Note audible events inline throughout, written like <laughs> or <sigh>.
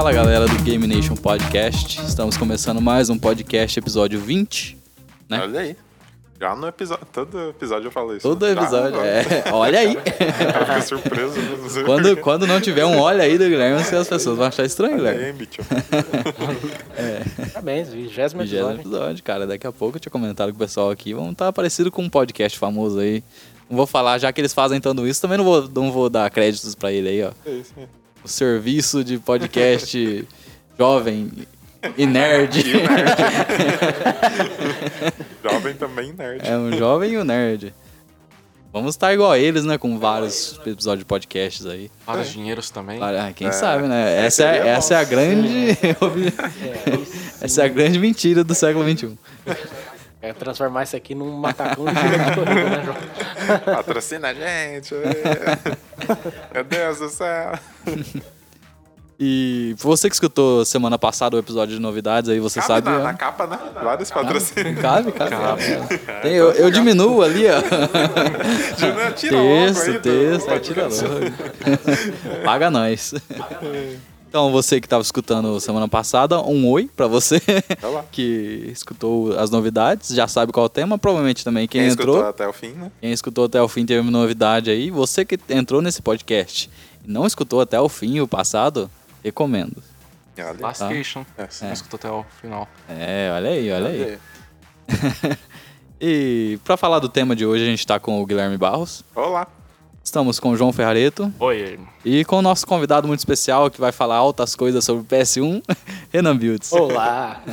Fala galera do Game Nation Podcast. Estamos começando mais um podcast, episódio 20. Né? Olha aí. Já no episódio. Todo episódio eu falo isso. Todo Já, episódio. ó. É, olha aí. <laughs> Eu fico surpreso. né? Não sei Quando, quando não tiver um olha aí do Guilherme, as pessoas vão achar estranho, Olha Guilherme. aí, bicho. <laughs> Parabéns, vigésimo Vigésimo episódio. episódio, cara. Daqui a pouco eu tinha comentado com o pessoal aqui. Vamos estar parecido com um podcast famoso aí. Não vou falar, já que eles fazem tanto isso, também não vou, não vou dar créditos pra ele aí, ó. É isso. O serviço de podcast <laughs> jovem e nerd. <laughs> Jovem também nerd. É um jovem e um nerd. Vamos estar igual a eles, né? Com vários episódios de podcasts aí. Vários dinheiros também. Ah, Quem É, sabe, né? Essa é, bom. essa é a grande. <laughs> essa é a grande mentira do século XXI. É transformar isso aqui num macacão de corrida, né, João? <laughs> Patrocina a gente. Meu Deus do céu. E você que escutou semana passada o episódio de novidades aí, você Cabe sabe. na, ó. na capa, né? Vários patrocínios. Cabe, cabe. Tem- eu, eu diminuo ali, ó. Tira- Tira logo Texto, aí do texto, podcast. tira logo. Paga nós. Então, você que estava escutando semana passada, um oi pra você Olá. <laughs> que escutou as novidades, já sabe qual é o tema, provavelmente também quem, Quem entrou, escutou até o fim, né? quem escutou até o fim teve uma novidade aí, você que entrou nesse podcast e não escutou até o fim o passado, recomendo. Olha. Lascation. É, Você não escutou até o final. É, olha aí, olha aí. Olha <laughs> E pra falar do tema de hoje, a gente tá com o Guilherme Barros, Olá. Estamos com o João Ferrareto, Oi, E com o nosso convidado muito especial que vai falar altas coisas sobre o PS1, <laughs> Renan Builds. Olá! <laughs>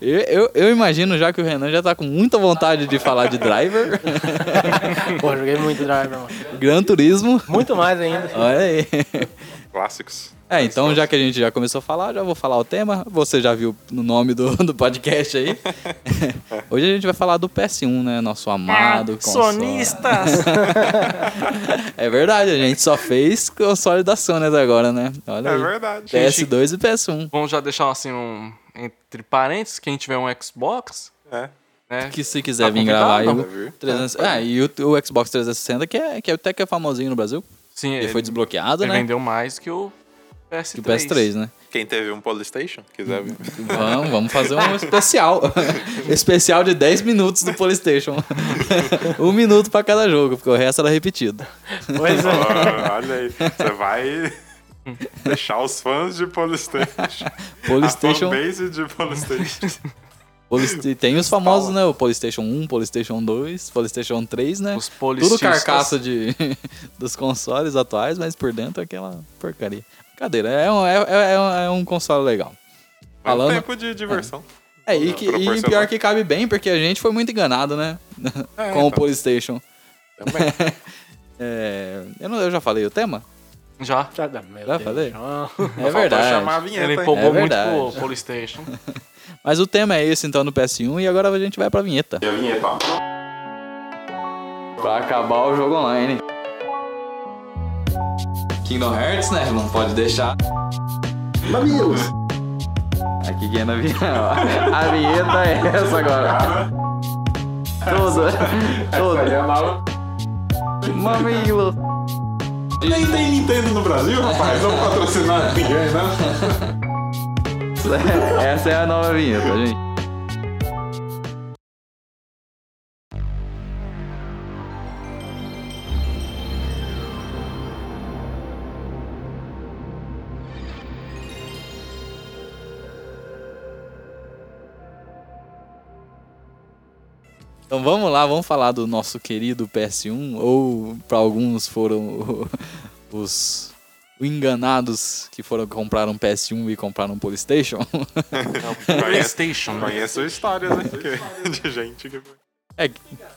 Eu, eu, eu imagino já que o Renan já tá com muita vontade de falar de driver, <laughs> Pô, joguei muito Driver, mano. Gran Turismo. Muito mais ainda. Olha aí. Clássicos. É, então já que a gente já começou a falar, já vou falar o tema. Você já viu no nome do, <laughs> do podcast aí. <laughs> Hoje a gente vai falar do PS1, né? Nosso amado console. Sonistas! <laughs> É verdade, a gente só fez console da Sony até agora, né? Olha É aí. verdade. PS2 e PS1. Vamos já deixar assim um. Entre parênteses, quem tiver um Xbox, É. né? Que se quiser Tá vir gravar aí o convidado, viu? 300... Ah, e o, o Xbox 360, que, é, que até que é famosinho no Brasil. Sim, Ele foi desbloqueado, ele né? vendeu mais que o PS3. Que o PS3, né? Quem teve um Polystation, quiser ver. Vamos, vamos fazer um especial. <laughs> especial de 10 minutos do PlayStation. um minuto pra cada jogo, porque o resto era repetido. Pois é. Ó, Olha aí. Você vai deixar os fãs de Polystation. PlayStation. A fanbase de Polystation. Polyst- Tem os famosos, né? O PlayStation 1, PlayStation 2, PlayStation 3, né? Os Tudo carcaça de, <laughs> dos consoles atuais, mas por dentro é aquela porcaria. Brincadeira, é um, é, é- é um, é um console legal. É um Falando- tempo de diversão. É, e, que, e pior que cabe bem, porque a gente foi muito enganado, né? <laughs> É, <laughs> Com o então. PlayStation. Também. <laughs> É, eu, não, eu já falei o tema? Já. Já, meu Já falei? É verdade. chamar a vinheta, Ele empolgou É muito pro PlayStation. Mas o tema é esse, então, no PS1, e agora a gente vai pra vinheta. E a vinheta. Pra acabar o jogo online. Kingdom Hearts, né? Não pode deixar. Mamilos! Aqui quem é na vinheta. <laughs> A vinheta é essa agora. Toda. Toda. Mamilo. Nem tem Nintendo no Brasil, rapaz. Não patrocinar ninguém, <laughs> né? Essa é a nova vinheta, gente. Então vamos lá, vamos falar do nosso querido PS1, ou para alguns foram os enganados que foram comprar um PS1 e comprar um PlayStation. <laughs> PlayStation. Conheço histórias, né? que- <laughs> De gente que. É,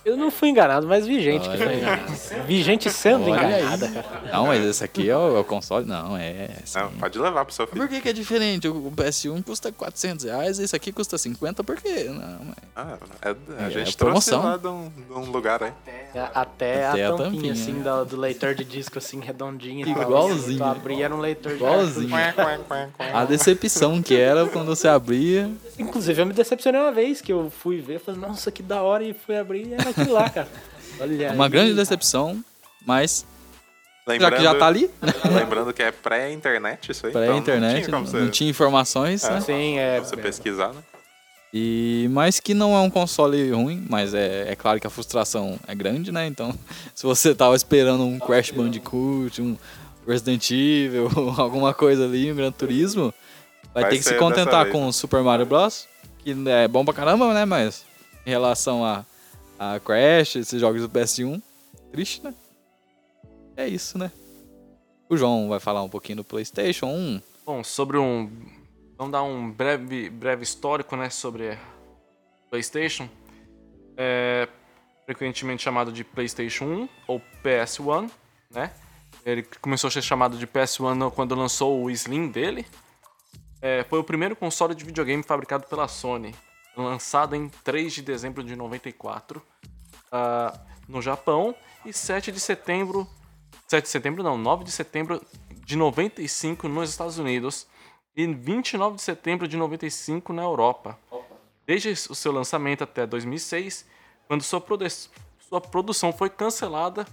Eu não fui enganado, mas vi gente que Olha foi aí. enganada. Vi gente sendo Olha aí. enganada, cara. não, mas esse aqui é o, é o console. Não, é. Não, pode levar pro seu filho. Por que, que é diferente? O PS1 custa 400 reais, esse aqui custa 50, por quê? Não, mas- Ah, é- a É, gente é trouxe promoção. lá de um, de um lugar aí. Até, Até a a tampinha, tampinha, assim, do, do leitor de disco, assim, redondinho. e tal. Igualzinho. Tu abria, era um leitor de Igualzinho. A decepção que era quando você abria. Inclusive, eu me decepcionei uma vez que eu fui ver, falei, nossa, que da hora, e fui abrir e era aquilo lá, cara. <laughs> Olha Uma aí. grande decepção, mas Já que já tá ali, <laughs> né? Lembrando que é pré-internet isso aí. então Pré-internet, Não tinha como você, não tinha informações, né? Sim, é. você pesquisar, né? E, mas que não é um console ruim, mas é, é claro que a frustração é grande, né? Então, <laughs> se você tava esperando um Crash Bandicoot, um Resident Evil, alguma coisa ali, um Gran Turismo, vai, Vai ter que se contentar com o Super Mario Bros. Que é bom pra caramba, né? Mas em relação a, a Crash, esses jogos do PS1, triste, né? É isso, né? O João vai falar um pouquinho do PlayStation 1. Bom, sobre um. Vamos dar um breve, breve histórico, né? Sobre PlayStation. É, frequentemente chamado de PlayStation 1 ou PS1, né? Ele começou a ser chamado de PS1 quando lançou o Slim dele. É, foi o primeiro console de videogame fabricado pela Sony, lançado em 3 de dezembro de 94 ah, no Japão e 7 de setembro 7 de setembro não, 9 de setembro de 95 nos Estados Unidos e 29 de setembro de 95 na Europa. Desde o seu lançamento até 2006, quando sua, produ- sua produção foi cancelada,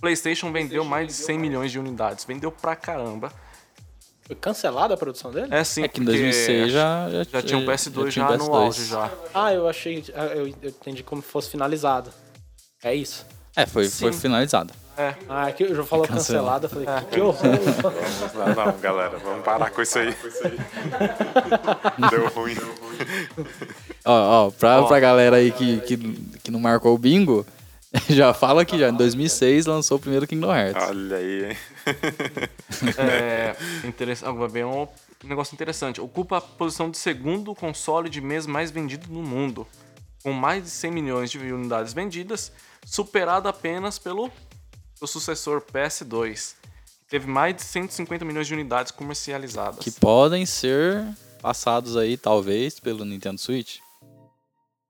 PlayStation vendeu mais de 100 milhões de unidades. Vendeu pra caramba. Foi cancelada a produção dele? É sim, É que em porque 2006 já, já, já tinha um PS2 já, tinha um no PS2. auge já. Ah, eu achei. ah, Eu, eu entendi como fosse finalizado. É isso. É, foi, foi Sim. finalizado. Ah, aqui o João falou cancelado. cancelada. Eu falei, que, que horror. Não, não, galera, vamos parar com isso aí. Deu ruim. Ó, ó, pra, Ó. pra galera aí que, que, que não marcou o bingo, <laughs> já fala que já em 2006 lançou o primeiro Kingdom Hearts. Olha aí, hein? <laughs> É, ah, vai ver um negócio interessante. Ocupa a posição de segundo console de mês mais vendido no mundo, com mais de 100 milhões de unidades vendidas, superado apenas pelo seu sucessor PS2, que teve mais de 150 milhões de unidades comercializadas. Que podem ser passados aí, talvez, pelo Nintendo Switch.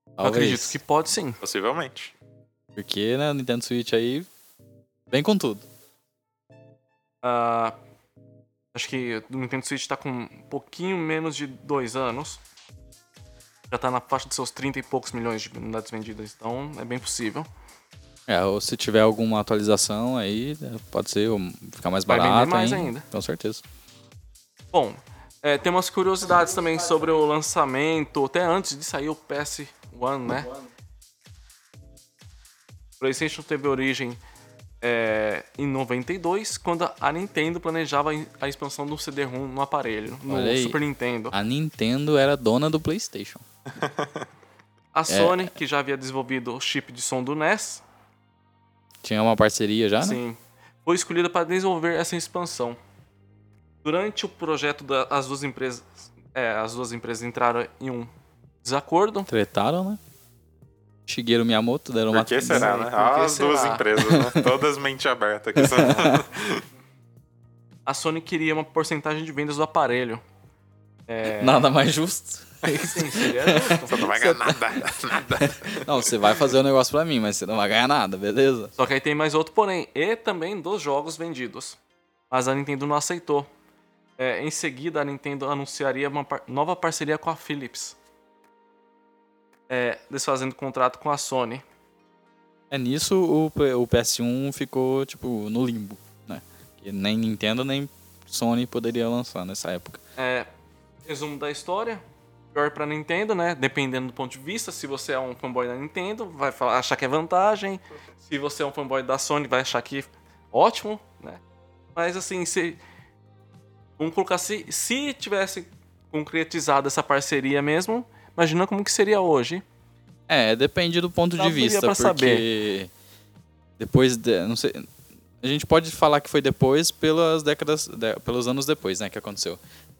Eu Talvez. acredito que pode sim. Possivelmente. Porque, né, o Nintendo Switch aí vem com tudo. Ah, acho que o Nintendo Switch tá com um pouquinho menos de dois anos. Já tá na faixa de seus 30 e poucos milhões de unidades vendidas, então é bem possível. É, ou se tiver alguma atualização aí, pode ser ou ficar mais Vai barato mais hein? ainda. Com certeza. Bom, é, tem umas curiosidades também sobre o lançamento, até antes de sair o PS1, né? O PlayStation teve origem é, em 92, quando a Nintendo planejava a expansão do CD-ROM no aparelho, no Olha aí. Super Nintendo. A Nintendo era dona do PlayStation. <laughs> A Sony, que já havia desenvolvido o chip de som do NES, Tinha uma parceria já, né? sim, foi escolhida para desenvolver essa expansão. Durante o projeto, da- as duas empresas, é, as duas empresas entraram em um desacordo. Tretaram, né? Shigeru Miyamoto deram uma... Por que será, né? Por que Ah, as duas será? empresas, né? <laughs> Todas mente aberta aqui. São... A Sony queria uma porcentagem de vendas do aparelho. É, Nada mais justo. Sim, seria justo. Você não vai ganhar nada, nada. Não, você vai fazer o negócio pra mim, mas você não vai ganhar nada, beleza? Só que aí tem mais outro porém, e também dos jogos vendidos. Mas a Nintendo não aceitou. É, em seguida, a Nintendo anunciaria uma par- nova parceria com a Philips. É, desfazendo contrato com a Sony. É nisso o, o PS1 ficou, tipo, no limbo, né? Que nem Nintendo nem Sony poderia lançar nessa época. É, resumo da história. Pior pra Nintendo, né? Dependendo do ponto de vista. Se você é um fanboy da Nintendo, vai falar- achar que é vantagem. Se você é um fanboy da Sony, vai achar que ótimo, né? Mas assim, se. Vamos colocar se, se tivesse concretizado essa parceria mesmo, imagina como que seria hoje. É, depende do ponto Não de vista, porque depois, de, não sei, a gente pode falar que foi depois pelas décadas, de- pelos anos depois, né, que aconteceu.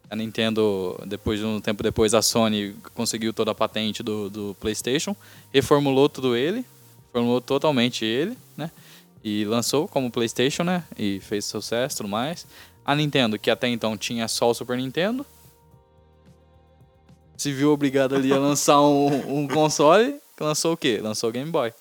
A Nintendo, depois de um tempo depois, a Sony conseguiu toda a patente do, do PlayStation, reformulou tudo ele, reformulou totalmente ele, né, e lançou como PlayStation, né, e fez sucesso, e tudo mais. A Nintendo, que até então tinha só o Super Nintendo, se viu obrigado ali a lançar um, um console, lançou o quê? Lançou o Game Boy.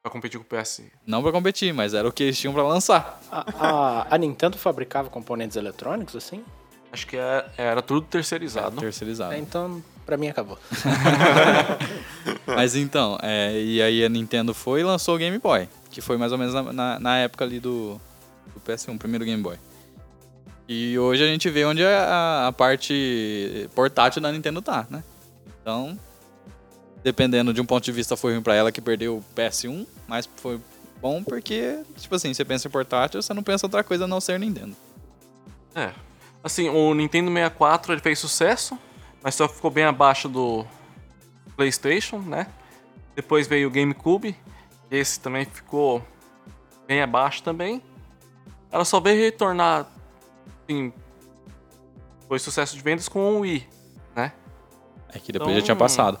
Pra competir com o PS. Não pra competir, mas era o que eles tinham pra lançar. A, a, a Nintendo fabricava componentes eletrônicos, assim? Acho que era, era tudo terceirizado. Terceirizado. É, então, pra mim acabou. <laughs> Mas então, é, e aí a Nintendo foi e lançou o Game Boy. Que foi mais ou menos na, na, na época ali do, do PS1, primeiro Game Boy. E hoje a gente vê onde a, a parte portátil da Nintendo tá, né? Então, dependendo de um ponto de vista, foi ruim pra ela que perdeu o PS1, mas foi bom porque, tipo assim, você pensa em portátil, você não pensa outra coisa a não ser Nintendo. É. Assim, o Nintendo 64 ele fez sucesso, mas só ficou bem abaixo do PlayStation, né? Depois veio o GameCube, esse também ficou bem abaixo também. Ela só veio retornar, assim, foi sucesso de vendas com o Wii, né? É que depois Então- já tinha passado.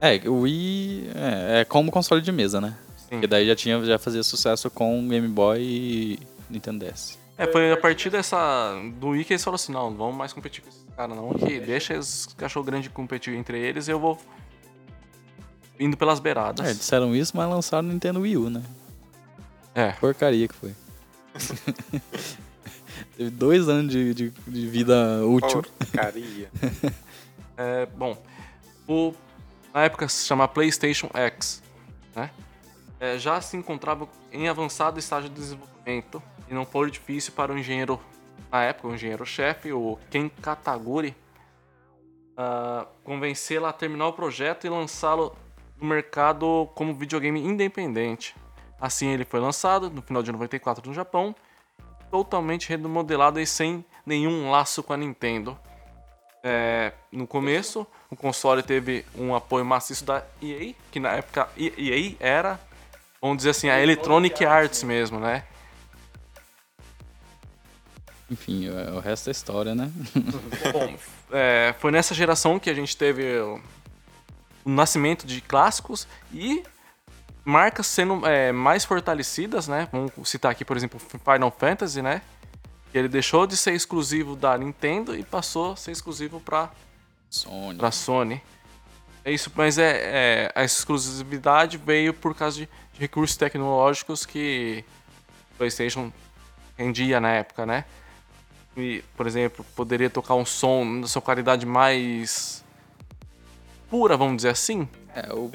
É, o Wii é, é como console de mesa, né? Sim. Porque daí já, tinha, já fazia sucesso com Game Boy e Nintendo DS. É, foi a partir dessa. do Wii que eles falaram assim, não, não vamos mais competir com esses caras, não. Que deixa os cachorro grande competir entre eles e eu vou. indo pelas beiradas. É, disseram isso, mas lançaram o Nintendo Wii U, né? É. Porcaria que foi. <laughs> Teve dois anos de, de, de vida útil. Porcaria. <laughs> É, bom, o, na época se chama PlayStation X, né? É, já se encontrava em avançado estágio de desenvolvimento e não foi difícil para o engenheiro, na época, o engenheiro-chefe, o Ken Kataguri, ah, convencê-la a terminar o projeto e lançá-lo no mercado como videogame independente. Assim ele foi lançado no final de 94 no Japão, totalmente remodelado e sem nenhum laço com a Nintendo. É, no começo, o console teve um apoio maciço da EA, que na época EA era, vamos dizer assim, a Electronic Arts mesmo, né? Enfim, o, o resto é história, né? Bom, é, foi nessa geração que a gente teve o, o nascimento de clássicos e marcas sendo é, mais fortalecidas, né? Vamos citar aqui, por exemplo, Final Fantasy, né? Ele deixou de ser exclusivo da Nintendo e passou a ser exclusivo para Sony. pra Sony. É isso, mas é, é, a exclusividade veio por causa de, de recursos tecnológicos que o PlayStation rendia na época, né? E, por exemplo, poderia tocar um som na sua qualidade mais pura, vamos dizer assim. É, o,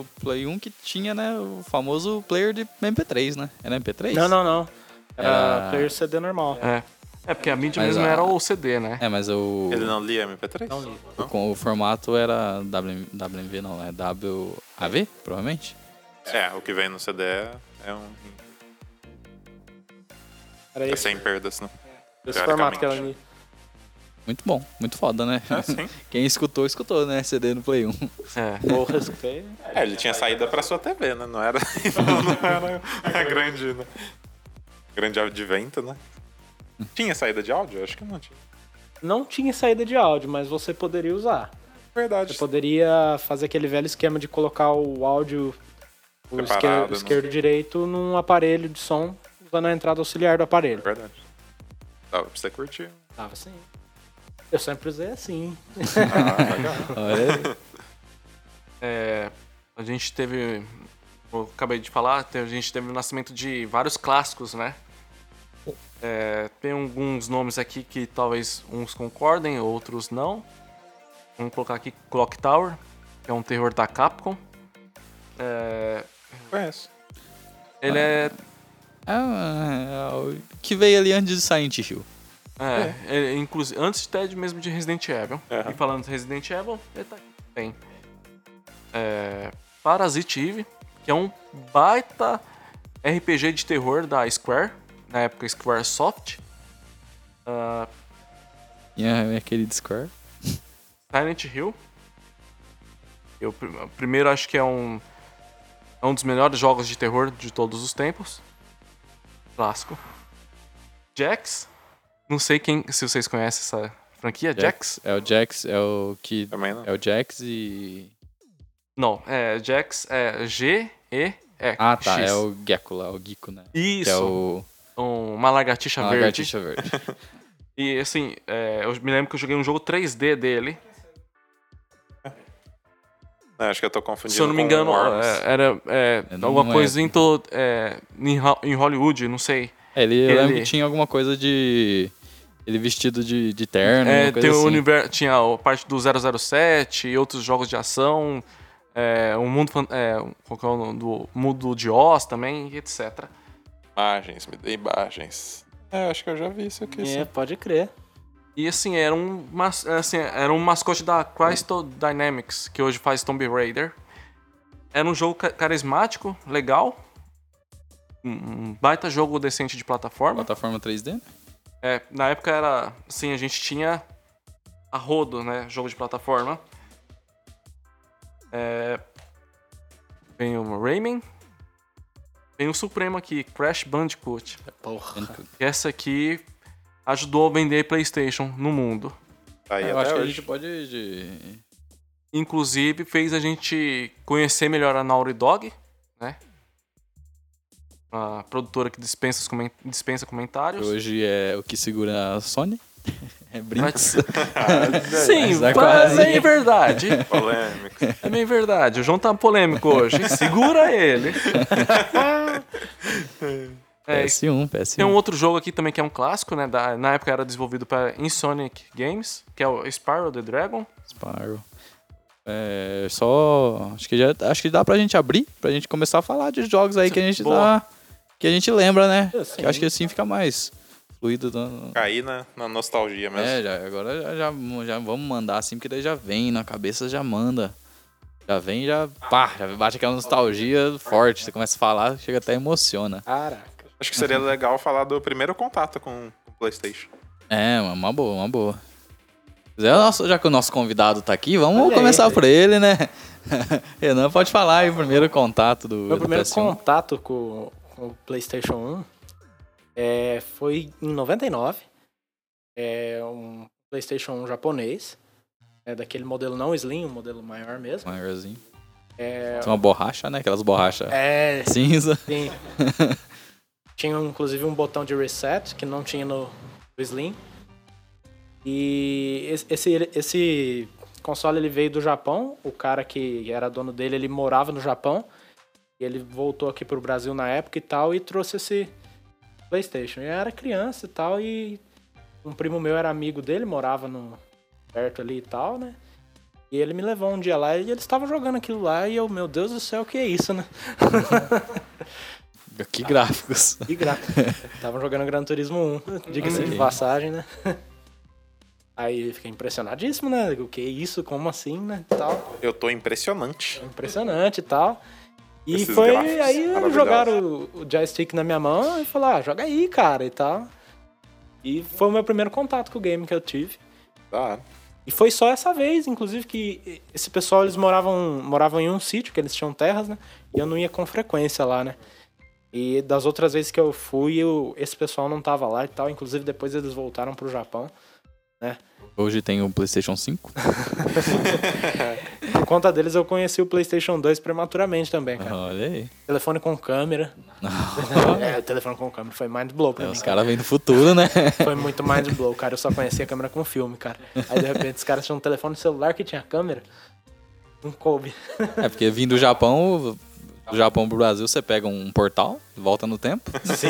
o Play 1 que tinha, né, o famoso player de MP3, né? Era MP3? Não, não, não. Era Era- player CD normal. É, é porque a mídia Mas mesmo a- era o CD, né? É, mas o, Ele não lia MP3? Não li. com o formato era W, WMV, não, é WAV, provavelmente? É, o que vem no CD é, é um. Era É esse, sem perdas, né? esse formato que ela li. Muito bom, muito foda, né? É, sim. <laughs> Quem escutou, escutou, né? CD no Play 1. É. Porra, escutei. É, ele tinha saída pra sua TV, né? Não era, <laughs> não era a grande, né? Grande advento, né? Tinha saída de áudio? Acho que não tinha. Não tinha saída de áudio, mas você poderia usar. Verdade. Você poderia fazer aquele velho esquema de colocar o áudio o Separado, esquerdo, né? esquerdo e direito num aparelho de som usando a entrada auxiliar do aparelho. Verdade. Dava pra você curtir. Tava assim. Eu sempre usei assim. <laughs> Ah. É, a gente teve. Eu acabei de falar, a gente teve o nascimento de vários clássicos, né? É, tem alguns nomes aqui que talvez uns concordem, outros não. Vamos colocar aqui Clock Tower, que é um terror da Capcom. É, Conheço. ele é, Ah, é o que veio ali antes de Silent Hill. É, ele, inclusive antes até de mesmo de Resident Evil. Aham. E falando de Resident Evil, ele tá aqui. Tem é, Parasite Eve, que é um baita RPG de terror da Square, na época Square Soft. Ah, E a minha querida Square. Silent Hill. Eu prim- primeiro acho que é um é um dos melhores jogos de terror de todos os tempos. Clássico. Jax. Não sei quem se vocês conhecem essa franquia, Jax. É o Jax, é o que. Também não. É o Jax e. Não, é Jax é G E E Ah, tá. X. É o Gecko lá, o Gecko, né? Isso. Que é o. um- uma lagartixa a verde. lagartixa verde. <laughs> E assim, é, eu me lembro que eu joguei um jogo 3D dele. Não, acho que eu tô confundindo. Se eu não me engano, é, era é, É, alguma é. coisa em, to- é, em Ho- em Hollywood, não sei. É, ele, eu lembro Ele- que tinha alguma coisa de. Ele vestido de, de terno, É, tem o assim. universo, tinha a parte do 007 e outros jogos de ação. É, o mundo, é, qual é o do mundo de Oz também, e etc. Imagens, me dê imagens. É, acho que eu já vi isso aqui. É, sim. pode crer. E assim, era um, mas- assim, era um mascote da Crystal Dynamics, que hoje faz Tomb Raider. Era um jogo ca- carismático, legal. Um um baita jogo decente de plataforma. Plataforma 3D? É, na época era. Assim, a gente tinha a rodo, né? Jogo de plataforma. É, Tem o Rayman. Tem o Supremo aqui, Crash Bandicoot. Porra. Que essa aqui ajudou a vender PlayStation no mundo. Aí Eu acho que a hoje. gente pode. de- Inclusive fez a gente conhecer melhor a Naughty Dog, né? A produtora que dispensa, os comen- dispensa comentários. Hoje é o que segura a Sony. <laughs> É brinks. Mas- <laughs> Sim, Mas mas quase. é verdade. Polêmico. É bem verdade. O João tá polêmico hoje. Segura ele. <laughs> É, PS1, PS1. tem um outro jogo aqui também que é um clássico, né? da- na época era desenvolvido para Insonic Games, que é o Spyro the Dragon. Spyro. É, só. Acho que, já, acho que dá pra gente abrir, pra gente começar a falar de jogos aí que a gente Boa. tá. Que a gente lembra, né? Eu sei. Que eu acho que assim fica mais fluido. no- Cair na, na nostalgia mesmo. É, já, agora já, já, já vamos mandar assim, porque daí já vem na cabeça, já manda. Já vem, já. Pá, já bate aquela nostalgia forte. Você começa a falar, chega até emociona. Caraca. Acho que seria legal falar do primeiro contato com o PlayStation. É, uma- uma boa, uma boa. É o nosso- já que o nosso convidado tá aqui, vamos Olha aí. começar por ele, né? <laughs> Renan, pode falar aí o primeiro contato do, Meu do primeiro PS1. contato com, com o PlayStation 1 é, foi em 99. É um PlayStation 1 japonês. É daquele modelo não Slim, um modelo maior mesmo. Maiorzinho. É, Tem uma borracha, né? Aquelas borrachas é cinza. sim. <laughs> tinha inclusive um botão de reset que não tinha no, no Slim. E esse- esse, esse console ele veio do Japão. O cara que era dono dele, ele morava no Japão. E ele voltou aqui pro Brasil na época e tal e trouxe esse PlayStation. Eu era criança e tal e um primo meu era amigo dele, morava no perto ali e tal, né? E ele me levou um dia lá e eles estavam jogando aquilo lá e eu, meu Deus do céu, o que é isso, né? <laughs> Que gráficos. <laughs> E gráfico. Estavam jogando Gran Turismo 1, diga-se de passagem, né? <laughs> Aí eu fiquei impressionadíssimo, né? O que é isso? Como assim, né? Tal. Eu tô impressionante. Impressionante e tal. E Esses foi aí jogaram o, o joystick na minha mão e falaram, ah, joga aí, cara, e tal. E foi o meu primeiro contato com o game que eu tive. Tá. E foi só essa vez, inclusive, que esse pessoal, eles moravam, moravam em um sítio, que eles tinham terras, né? E eu não ia com frequência lá, né? E das outras vezes que eu fui, eu- esse pessoal não tava lá e tal. Inclusive, depois eles voltaram pro Japão. Hoje tem o PlayStation 5. <laughs> Por conta deles, eu conheci o PlayStation 2 prematuramente também, cara. Olha aí. Telefone com câmera. <laughs> é, telefone com câmera foi mind blow pra É, mim, os cara. caras vêm do futuro, né? <laughs> Foi muito mind blow, cara. Eu só conhecia a câmera com filme, cara. Aí, de repente, os caras tinham um telefone celular que tinha câmera. Não coube. É, porque vindo do Japão, do Japão pro Brasil, você pega um portal, volta no tempo. Sim.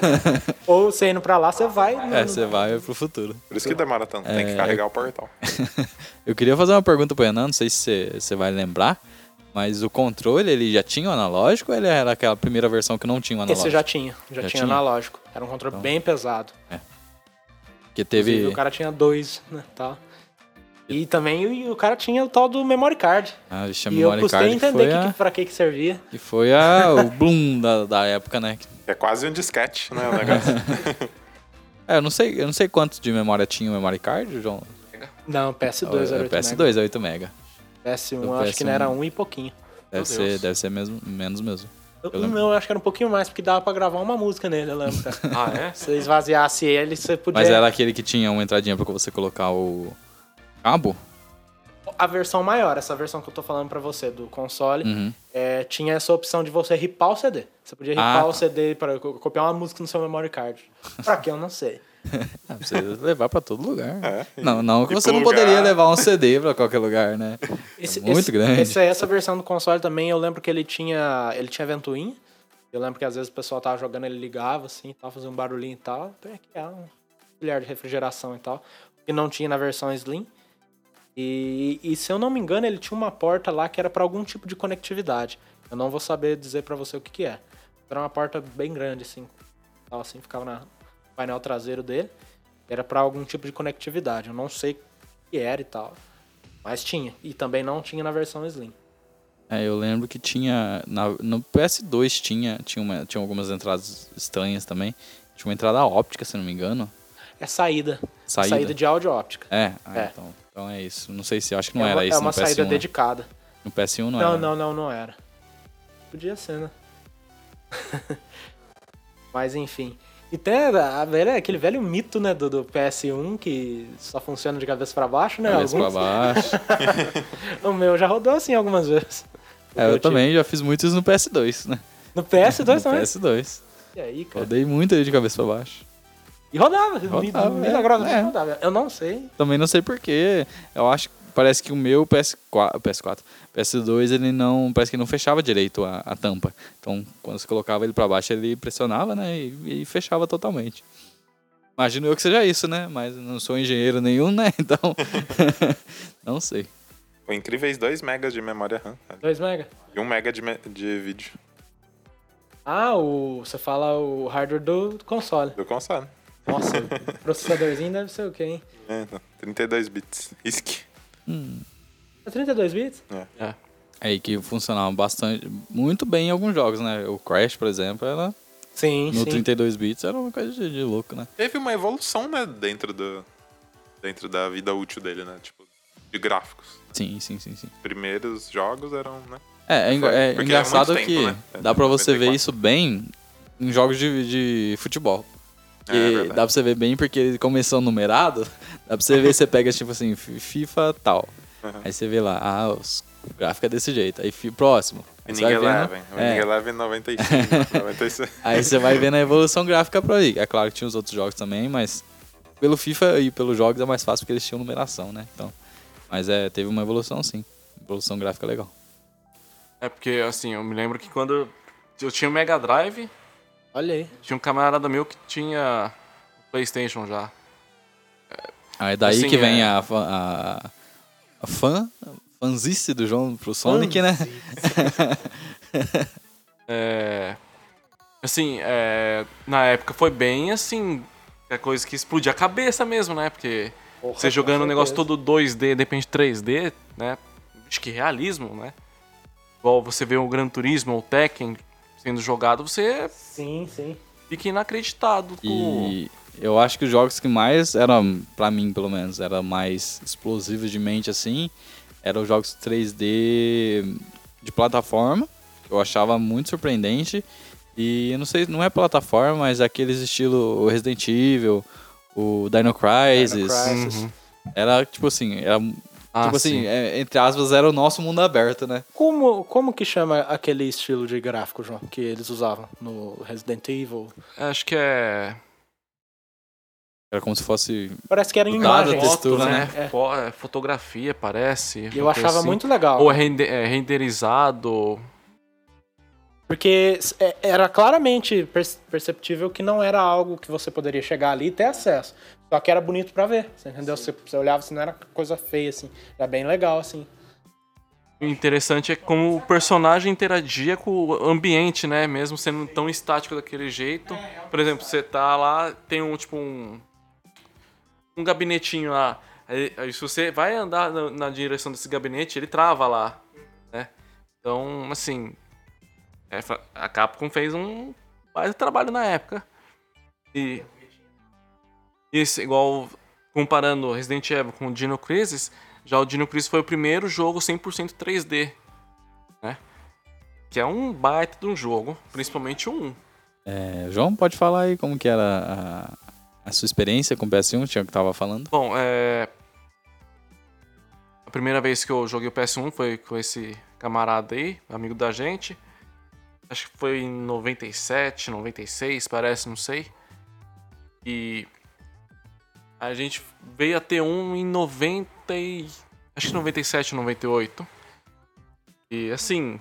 <laughs> Ou você indo pra lá, você vai. É, você vai pro futuro. Por isso que demora tanto. Tem que É. carregar o portal. <laughs> Eu queria fazer uma pergunta pro Renan, não sei se você- vai lembrar, mas o controle, ele já tinha o analógico ou ele era aquela primeira versão que não tinha o analógico? Esse já tinha, já, Já tinha, tinha? analógico. Era um controle bem pesado. Porque Inclusive, teve... o cara tinha dois, né, tal. E também o, o cara tinha o tal do memory card. Ah, vixe, a e eu memory custei entender que, a, que, pra que que servia. que foi a, o Bloom da, da época, né? É quase um disquete, né? O negócio. <laughs> É, eu não sei, eu não sei quanto de memória tinha o memory card, João. Não, PS2 era É, 8 PS2 é 8 mega. mega. PS1 Do eu acho que não PS1. era um e pouquinho. Deve Meu ser, Deus. deve ser mesmo, menos mesmo. Eu, Eu o lembro. meu eu acho que era um pouquinho mais, porque dava pra gravar uma música nele, eu lembro. <laughs> Ah, é? Se você esvaziasse ele, você podia... Mas era aquele que tinha uma entradinha pra você colocar o cabo? A versão maior, essa versão que eu tô falando pra você, do console, Uhum. é, tinha essa opção de você ripar o CD. Você podia Ah, ripar tá. o CD para copiar uma música no seu memory card. Pra que eu não sei. <laughs> Ah, pra você levar pra todo lugar. É, e- não, não que e você não plugar. poderia levar um CD pra qualquer lugar, né? <laughs> Esse- é muito esse- grande. esse- essa versão do console também, eu lembro que ele tinha, ele tinha ventoinha. Eu lembro que às vezes o pessoal tava jogando, ele ligava assim, tal, fazia um barulhinho e tal. Tem aqui é um colher de refrigeração e tal. Que não tinha na versão Slim. E, e se eu não me engano, ele tinha uma porta lá que era para algum tipo de conectividade. Eu não vou saber dizer para você o que, que é. Era uma porta bem grande, assim. Tal, assim, ficava no painel traseiro dele. Era para algum tipo de conectividade. Eu não sei o que era e tal. Mas tinha. E também não tinha na versão Slim. É, eu lembro que tinha. Na, no PS2 tinha, tinha, uma, tinha algumas entradas estranhas também. Tinha uma entrada óptica, se não me engano. É saída. Saída. Saída de áudio óptica. É, ah, É. Então, então é isso. Não sei se acho que não é era uma, isso é uma no PS1. saída né? dedicada. No PS1 não, Não, era. não, não, não era. Podia ser, né? <laughs> Mas enfim. E tem a velha, aquele velho mito, né, do, do PS1 que só funciona de cabeça pra baixo, né? Cabeça pra baixo. <laughs> O meu já rodou assim algumas vezes. É, eu também já fiz muito isso no PS2, né? No PS2 <laughs> no também. PS2. E aí, cara? Rodei muito ele de cabeça pra baixo. E rodava. Rodava, mi- é, milagrosamente é. rodava. Eu não sei. Também não sei porquê. Eu acho que parece que o meu PS4, PS4, PS2, ele não. Parece que não fechava direito a, a tampa. Então, quando você colocava ele pra baixo, ele pressionava, né? E, e fechava totalmente. Imagino eu que seja isso, né? Mas não sou engenheiro nenhum, né? <laughs> Então. <laughs> não sei. Foi incríveis 2 megas de memória RAM. né? 2 mega. E 1 mega de, me- de vídeo Ah, o, você fala o hardware do console. do console. Nossa, o <laughs> processadorzinho deve ser o quê, hein? É, então, 32 bits. ISC. É 32 bits? É. Aí que funcionava bastante, muito bem em alguns jogos, né? O Crash, por exemplo, era Sim, no sim. 32 bits era uma coisa de, de louco, né? Teve uma evolução, né, dentro, do, dentro da vida útil dele, né? Tipo, de gráficos. Sim, sim, sim, sim. Os primeiros jogos eram, né? É, é, é porque é engraçado muito que tempo, né? É, dá pra você ver 94. isso bem em jogos de, de futebol. É, Que verdade. dá pra você ver bem porque como eles são numerados, dá pra você ver, você pega tipo assim, Fi- FIFA tal. Uhum. Aí você vê lá, ah, os o gráfico é desse jeito. Aí próximo. Winning vai vendo, Eleven. é, Winning Eleven 95, 96. aí você vai vendo a evolução gráfica por aí. É claro que tinha os outros jogos também, mas pelo FIFA e pelos jogos é mais fácil porque eles tinham numeração, né? Então, mas é, teve uma evolução sim. Evolução gráfica legal. É porque, assim, eu me lembro que quando eu tinha o Mega Drive, Olha aí. tinha um camarada meu que tinha PlayStation já. Aí é daí Assim, que vem é- a, a, a fã, fanzice do João pro Sonic, né? É, assim, é, na época foi bem assim, é coisa que explodia a cabeça mesmo, né? Porque Porra, você jogando um negócio todo 2D, de repente 3D, né? Acho que realismo, né? Igual você vê o Gran Turismo ou o Tekken sendo jogado, você Sim, sim. fica inacreditado. com- E eu acho que os jogos que mais eram, pra mim pelo menos, eram mais explosivos de mente assim, eram os jogos 3D de plataforma. Eu achava muito surpreendente. E eu não sei, não é plataforma, mas aqueles estilo Resident Evil, o Dino Crisis. Dino Crisis. Uhum. Era tipo assim, era, Ah, tipo assim, sim. é, entre aspas, era o nosso mundo aberto, né? Como, como que chama aquele estilo de gráfico, João, que eles usavam no Resident Evil? Acho que é. Era como se fosse. Parece que era em imagens. textura, Foto, né? É. Fo- é, Fotografia, parece. E eu achava assim. muito legal. Ou é, rende- é renderizado. Porque é- era claramente per- perceptível que não era algo que você poderia chegar ali e ter acesso. Só que era bonito pra ver, você entendeu? Você, você olhava assim, não era coisa feia, assim. Era bem legal, assim. O interessante é como o personagem interagia com o ambiente, né? Mesmo sendo tão estático daquele jeito. Por exemplo, você tá lá, tem um tipo um. Um gabinetinho lá. Aí, aí se você vai andar na, na direção desse gabinete, ele trava lá. Né? Então, assim. é, a Capcom fez um baita trabalho na época. E. Isso, igual comparando Resident Evil com o Dino Crisis, já o Dino Crisis foi o primeiro jogo 100% 3D, né? Que é um baita de um jogo, principalmente o 1. É, João, pode falar aí como que era a, a sua experiência com o PS1, tinha que tava falando. Bom, é... A primeira vez que eu joguei o PS1 foi com esse camarada aí, amigo da gente. Acho que foi em 97, 96, parece, não sei. E a gente veio a ter um em 90 e... Acho que 97, 98. E assim...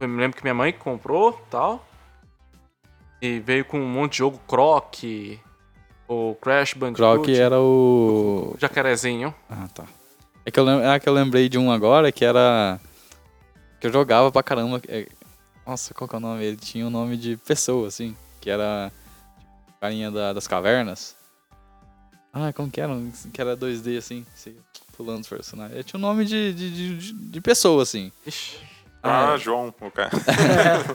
Eu me lembro que minha mãe comprou tal. E veio com um monte de jogo Croc, o Crash Bandicoot. Croc era o. Jacarezinho. Ah, tá. É que, eu lem- é que eu lembrei de um agora que era. Que eu jogava pra caramba. é- Nossa, qual que é o nome? Ele tinha o nome de pessoa, assim. Que era. tipo, Carinha da- das cavernas. Ah, como que era? Um Que era 2D, assim. Pulando os personagens. Ele tinha o nome de, de, de, de- pessoa, assim. Ixi. Ah, é. João, o cara.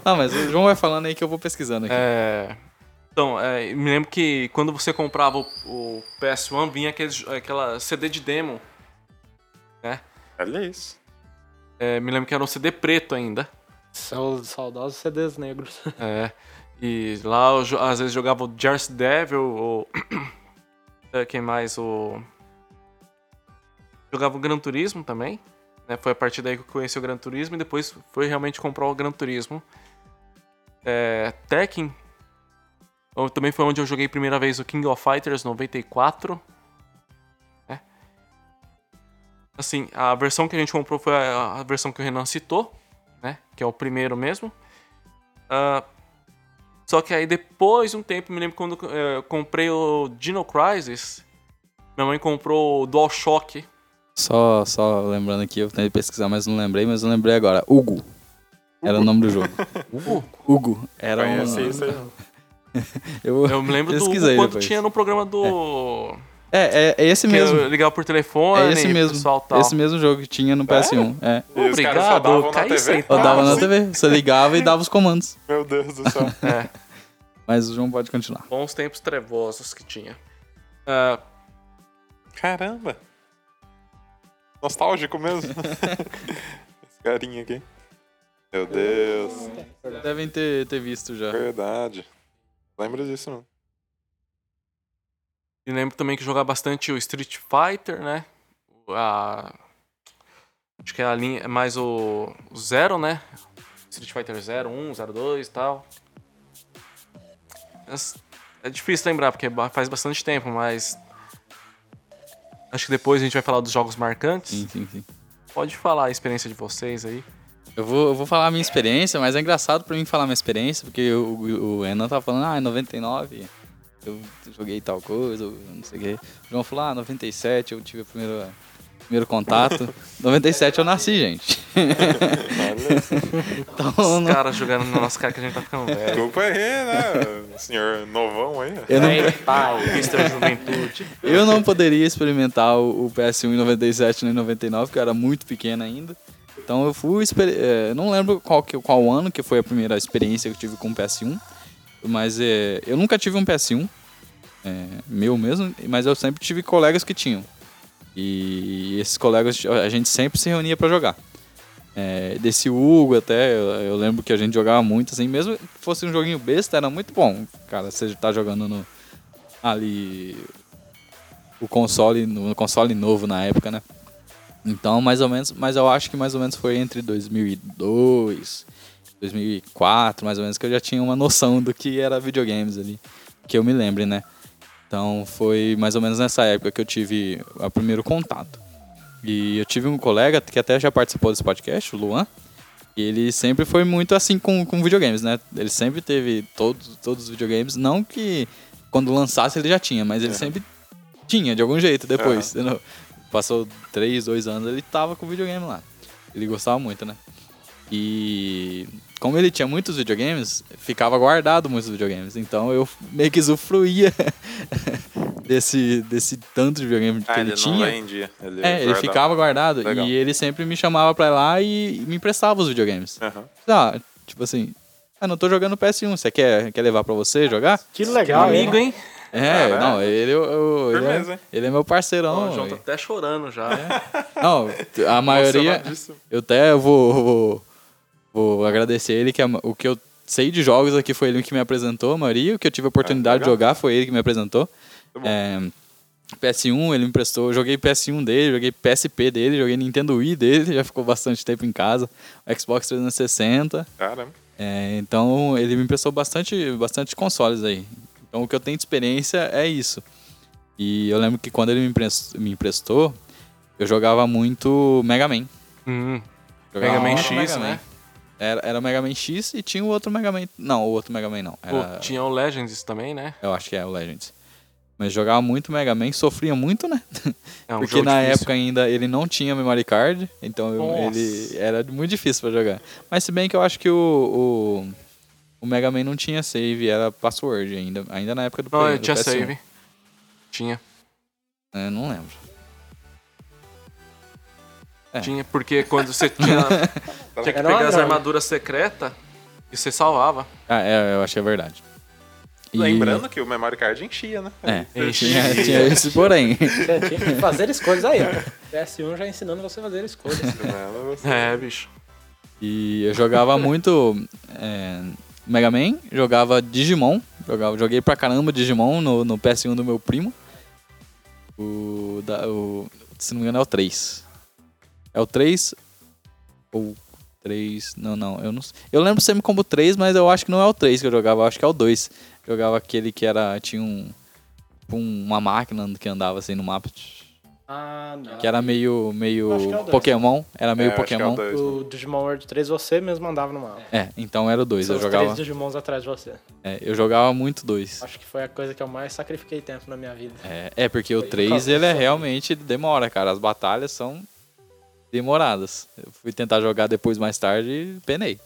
Não, <laughs> mas o João vai falando aí que eu vou pesquisando aqui. É, Então, é, me lembro que quando você comprava o, o PS1, vinha aqueles, aquela CD de demo. Olha isso. É, me lembro que era um CD preto ainda. São os saudosos CDs negros. É. E lá eu às vezes jogava o Jersey Devil ou. É, quem mais? O. Jogava o Gran Turismo também. Né? Foi a partir daí que eu conheci o Gran Turismo e depois foi realmente comprar o Gran Turismo. É, Tekken. Também foi onde eu joguei a primeira vez o King of Fighters 94. né? Assim, a versão que a gente comprou foi a, a versão que o Renan citou, né? Que é o primeiro mesmo. Ah, só que aí depois de um tempo, me lembro quando eh, eu comprei o Dino Crisis, minha mãe comprou o DualShock. Só, só lembrando aqui, eu tentei pesquisar, mas não lembrei, mas eu lembrei agora. Hugo. Era o nome do jogo. <laughs> Hugo? Hugo. Era um. Conhece isso aí? <laughs> Eu, Eu me lembro do Hugo quando depois. tinha no programa do. É, é, é esse Que mesmo. eu ligava por telefone, É esse e mesmo. pessoal tal. Esse mesmo jogo que tinha no PS1. É. Davam Obrigado, sem Eu dava na. TV. Você ligava e dava os comandos. <laughs> Meu Deus do céu. É, Mas o João pode continuar. bons tempos trevosos que tinha. Ah, Caramba. Nostálgico mesmo. <laughs> Esse carinha aqui. Meu Deus. Devem ter, ter visto já. Verdade. Lembro disso, mano. E lembro também que jogava bastante o Street Fighter, né? A... Acho que é a linha. é Mais o, o Zero, né? Street Fighter 0, 1, 02 e tal. É difícil lembrar, porque faz bastante tempo, mas. Acho que depois a gente vai falar dos jogos marcantes. Sim, sim, sim. Pode falar a experiência de vocês aí. Eu vou, eu vou falar a minha experiência, mas é engraçado pra mim falar minha experiência, porque o, o, o Enan tá falando, ah, em 99 eu joguei tal coisa, não sei o quê. O João falou, ah, 97 eu tive o primeiro, primeiro contato. <laughs> 97 eu nasci, gente. <laughs> então, Os não, caras jogando na nossa cara que a gente tá ficando velho. Desculpa aí, né? Senhor novão aí. eu, não, Mr. Juventude. eu não poderia experimentar o, o PS1 em 97 nem em 99, porque eu era muito pequeno ainda. Então eu fui, exper- eh, não lembro qual, que, qual ano que foi a primeira experiência que eu tive com o PS1, mas eh, eu nunca tive um PS1, eh, meu mesmo, mas eu sempre tive colegas que tinham. E esses colegas, a gente sempre se reunia pra jogar. Eh, desse Hugo até, eu, eu lembro que a gente jogava muito, assim, mesmo que fosse um joguinho besta, era muito bom. Cara, você tá jogando no, ali o console, no console novo na época, né? Então, mais ou menos, mas eu acho que mais ou menos foi entre 2002, 2004, mais ou menos, que eu já tinha uma noção do que era videogames ali, que eu me lembre, né? Então, foi mais ou menos nessa época que eu tive o primeiro contato. E eu tive um colega que até já participou desse podcast, o Luan, e ele sempre foi muito assim com, com videogames, né? Ele sempre teve todos, todos os videogames, não que quando lançasse ele já tinha, mas ele É. sempre tinha, de algum jeito, depois. entendeu? Passou três, dois anos, ele tava com videogame lá. Ele gostava muito, né? E como ele tinha muitos videogames, ficava guardado muitos videogames. Então eu meio que usufruía <laughs> desse, desse tanto de videogame que Ah, ele, ele não tinha. vendia. Ele É, ele guardava. ficava guardado Legal. e ele sempre me chamava pra ir lá e me emprestava os videogames. Aham. Ah, tipo assim, ah, não tô jogando PS1, você quer, quer levar pra você jogar? Que legal, Amigo, hein? É, Caraca. não, ele, eu, eu- ele, é, ele é meu parceirão. Ó, o João tá até chorando já. <laughs> Não, a maioria, eu até vou, vou, vou agradecer ele, que a- o que eu sei de jogos aqui foi ele que me apresentou, a maioria, o que eu tive a oportunidade de legal. jogar foi ele que me apresentou. Tá. É, PS1 ele me emprestou, joguei PS1 dele, joguei PSP dele, joguei Nintendo Wii dele, <laughs> já ficou bastante tempo em casa, Xbox 360. Caramba. É, então ele me emprestou bastante, bastante consoles aí. Então o que eu tenho de experiência é isso. E eu lembro que quando ele me emprestou, me emprestou eu jogava muito Mega Man. Hum, Jogava Mega Man X, Mega né? Era, era o Mega Man X e tinha o outro Mega Man. Não, o outro Mega Man não. pô, Era, tinha o Legends também, né? Eu acho que é o Legends. Mas jogava muito Mega Man, sofria muito, né? É um <laughs> Porque na difícil. época ainda ele não tinha memory card, então eu- ele era muito difícil pra jogar. Mas se bem que eu acho que o, o, o Mega Man não tinha save, era password ainda, ainda na época do Não, Play- eu do tinha PS1. save. Tinha. É, não lembro. É. Tinha, porque quando você tinha, <laughs> tinha que pegar as armaduras secretas e você salvava. Ah, é, eu achei verdade. E- Lembrando que o memory card enchia, né? É, Enchia. tinha, tinha esse porém. Você tinha que fazer escolhas aí, <laughs> ó. PS1 já ensinando você a fazer escolhas. É, bicho. E eu jogava muito é, Mega Man, jogava Digimon, jogava, joguei pra caramba Digimon no, no PS1 do meu primo. O, da, o, se não me engano é o 3. É o 3 ou 3, não, não, eu não sei. Eu lembro sempre como 3, mas eu acho que não é o 3 que eu jogava, eu acho que é o 2. Jogava aquele que era, tinha um, um- uma máquina que andava assim no mapa, Ah, não. que era meio, meio Acho que é o. Pokémon, era meio É, acho que é o Pokémon. dois, O Digimon World 3 você mesmo andava no mapa. É, então era o 2, São eu os jogava. três Digimons atrás de você. É, eu jogava muito dois. Acho que foi a coisa que eu mais sacrifiquei tempo na minha vida. É, é, porque o Foi 3 por ele é realmente demora, cara. As batalhas são demoradas. Eu fui tentar jogar depois mais tarde e penei.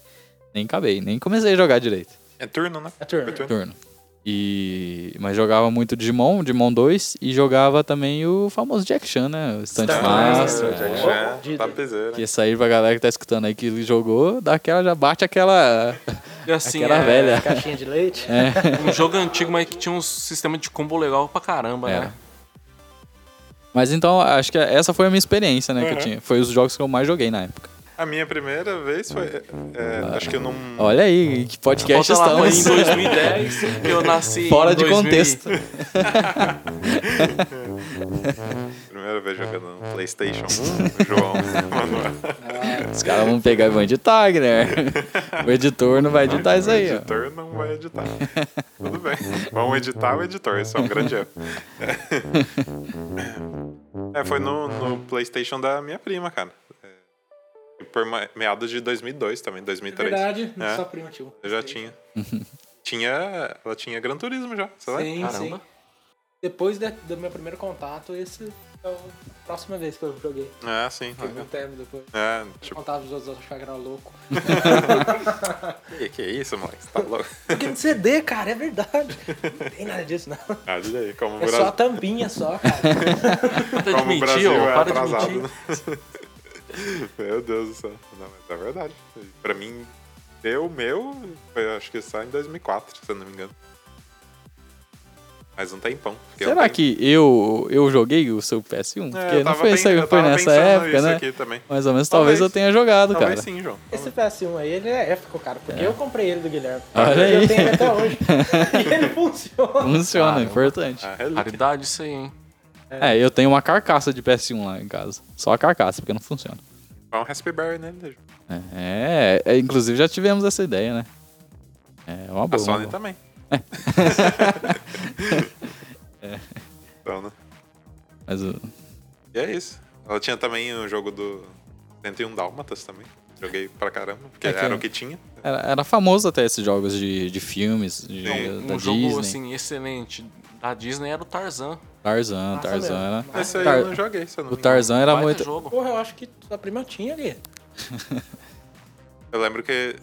Nem acabei, nem comecei a jogar direito. É turno, né? É turno. É turno. Turno. E mas jogava muito Digimon, Digimon 2 e jogava também o famoso Jack Chan, né? O Stunt Master. É. Jack é. Chan, tá pesando. Que essa aí pra galera que tá escutando aí que ele jogou, dá aquela, já bate aquela, <laughs> assim, aquela é velha. Caixinha de leite. É. um jogo antigo, mas que tinha um sistema de combo legal pra caramba, Era. né? Mas então, acho que essa foi a minha experiência, né? Que eu Uhum. tinha. Foi os jogos que eu mais joguei na época. A minha primeira vez foi. é, acho que eu não. Olha aí, que podcast Volta lá, foi em estamos. 2010, que eu nasci Fora em de 2000 contexto. <laughs> <laughs> <laughs> Vez jogando no PlayStation 1, o João. <laughs> <laughs> Os caras vão pegar e vão editar, Guilherme. <laughs> O editor não vai editar isso aí, O ó. editor não vai editar. Tudo bem. Vamos editar o editor, isso é um grande erro. É, foi no, no PlayStation da minha prima, cara. É, por meados de 2002 também, 2003. Verdade, É. sua prima tinha. Eu já tinha. tinha. Ela tinha Gran Turismo já, você lembra? Sim, Caramba. sim. Depois da- do meu primeiro contato, esse é a próxima vez que eu joguei. É, sim. Fiquei com tempo depois. É, Eu tipo, contava os outros, eu achava que era louco. <laughs> que, que isso, moleque? Você tá louco? Porque no CD, cara, é verdade. Não tem nada disso, não. Ah, diga aí, como o É só a Brasil, tampinha só, cara. Para como o mentir, Brasil ô, é para de atrasado. mentir. né? <laughs> Meu Deus do céu. Não, mas é verdade. Pra mim, eu, meu, foi acho que só em 2004, se eu não me engano. Mas um tempão. Será tenho- que eu, eu joguei o seu PS1? É, Porque não foi, pen- essa, foi nessa época, né? aqui também. Mais ou menos, talvez, Talvez. eu tenha jogado, Talvez cara. sim, João. Esse PS1 aí, ele é épico, cara. Porque eu comprei ele do Guilherme. Olha e aí. eu tenho ele até hoje. <laughs> e ele funciona. Funciona, Caramba. importante. Ah, relíquia. Raridade isso aí, hein? É, eu tenho uma carcaça de PS1 lá em casa. Só a carcaça, porque não funciona. Põe um Raspberry nele, né, João? É, é, inclusive já tivemos essa ideia, né? É uma A boa. Sony uma boa. também. <laughs> Então, né? Mas o- E é isso. Ela tinha também o jogo do 101 Dálmatas também. Joguei pra caramba, porque É que- era o que tinha. era, era famoso até esses jogos de, de filmes, de, Sim, da Um jogo, Disney. assim, excelente da Disney era o Tarzan. Tarzan, Tarzan mesmo. era... Esse aí Tar- eu não joguei, se eu não O. Tarzan era muito... jogo. Porra, eu acho que sua prima tinha ali. <laughs> Eu lembro que.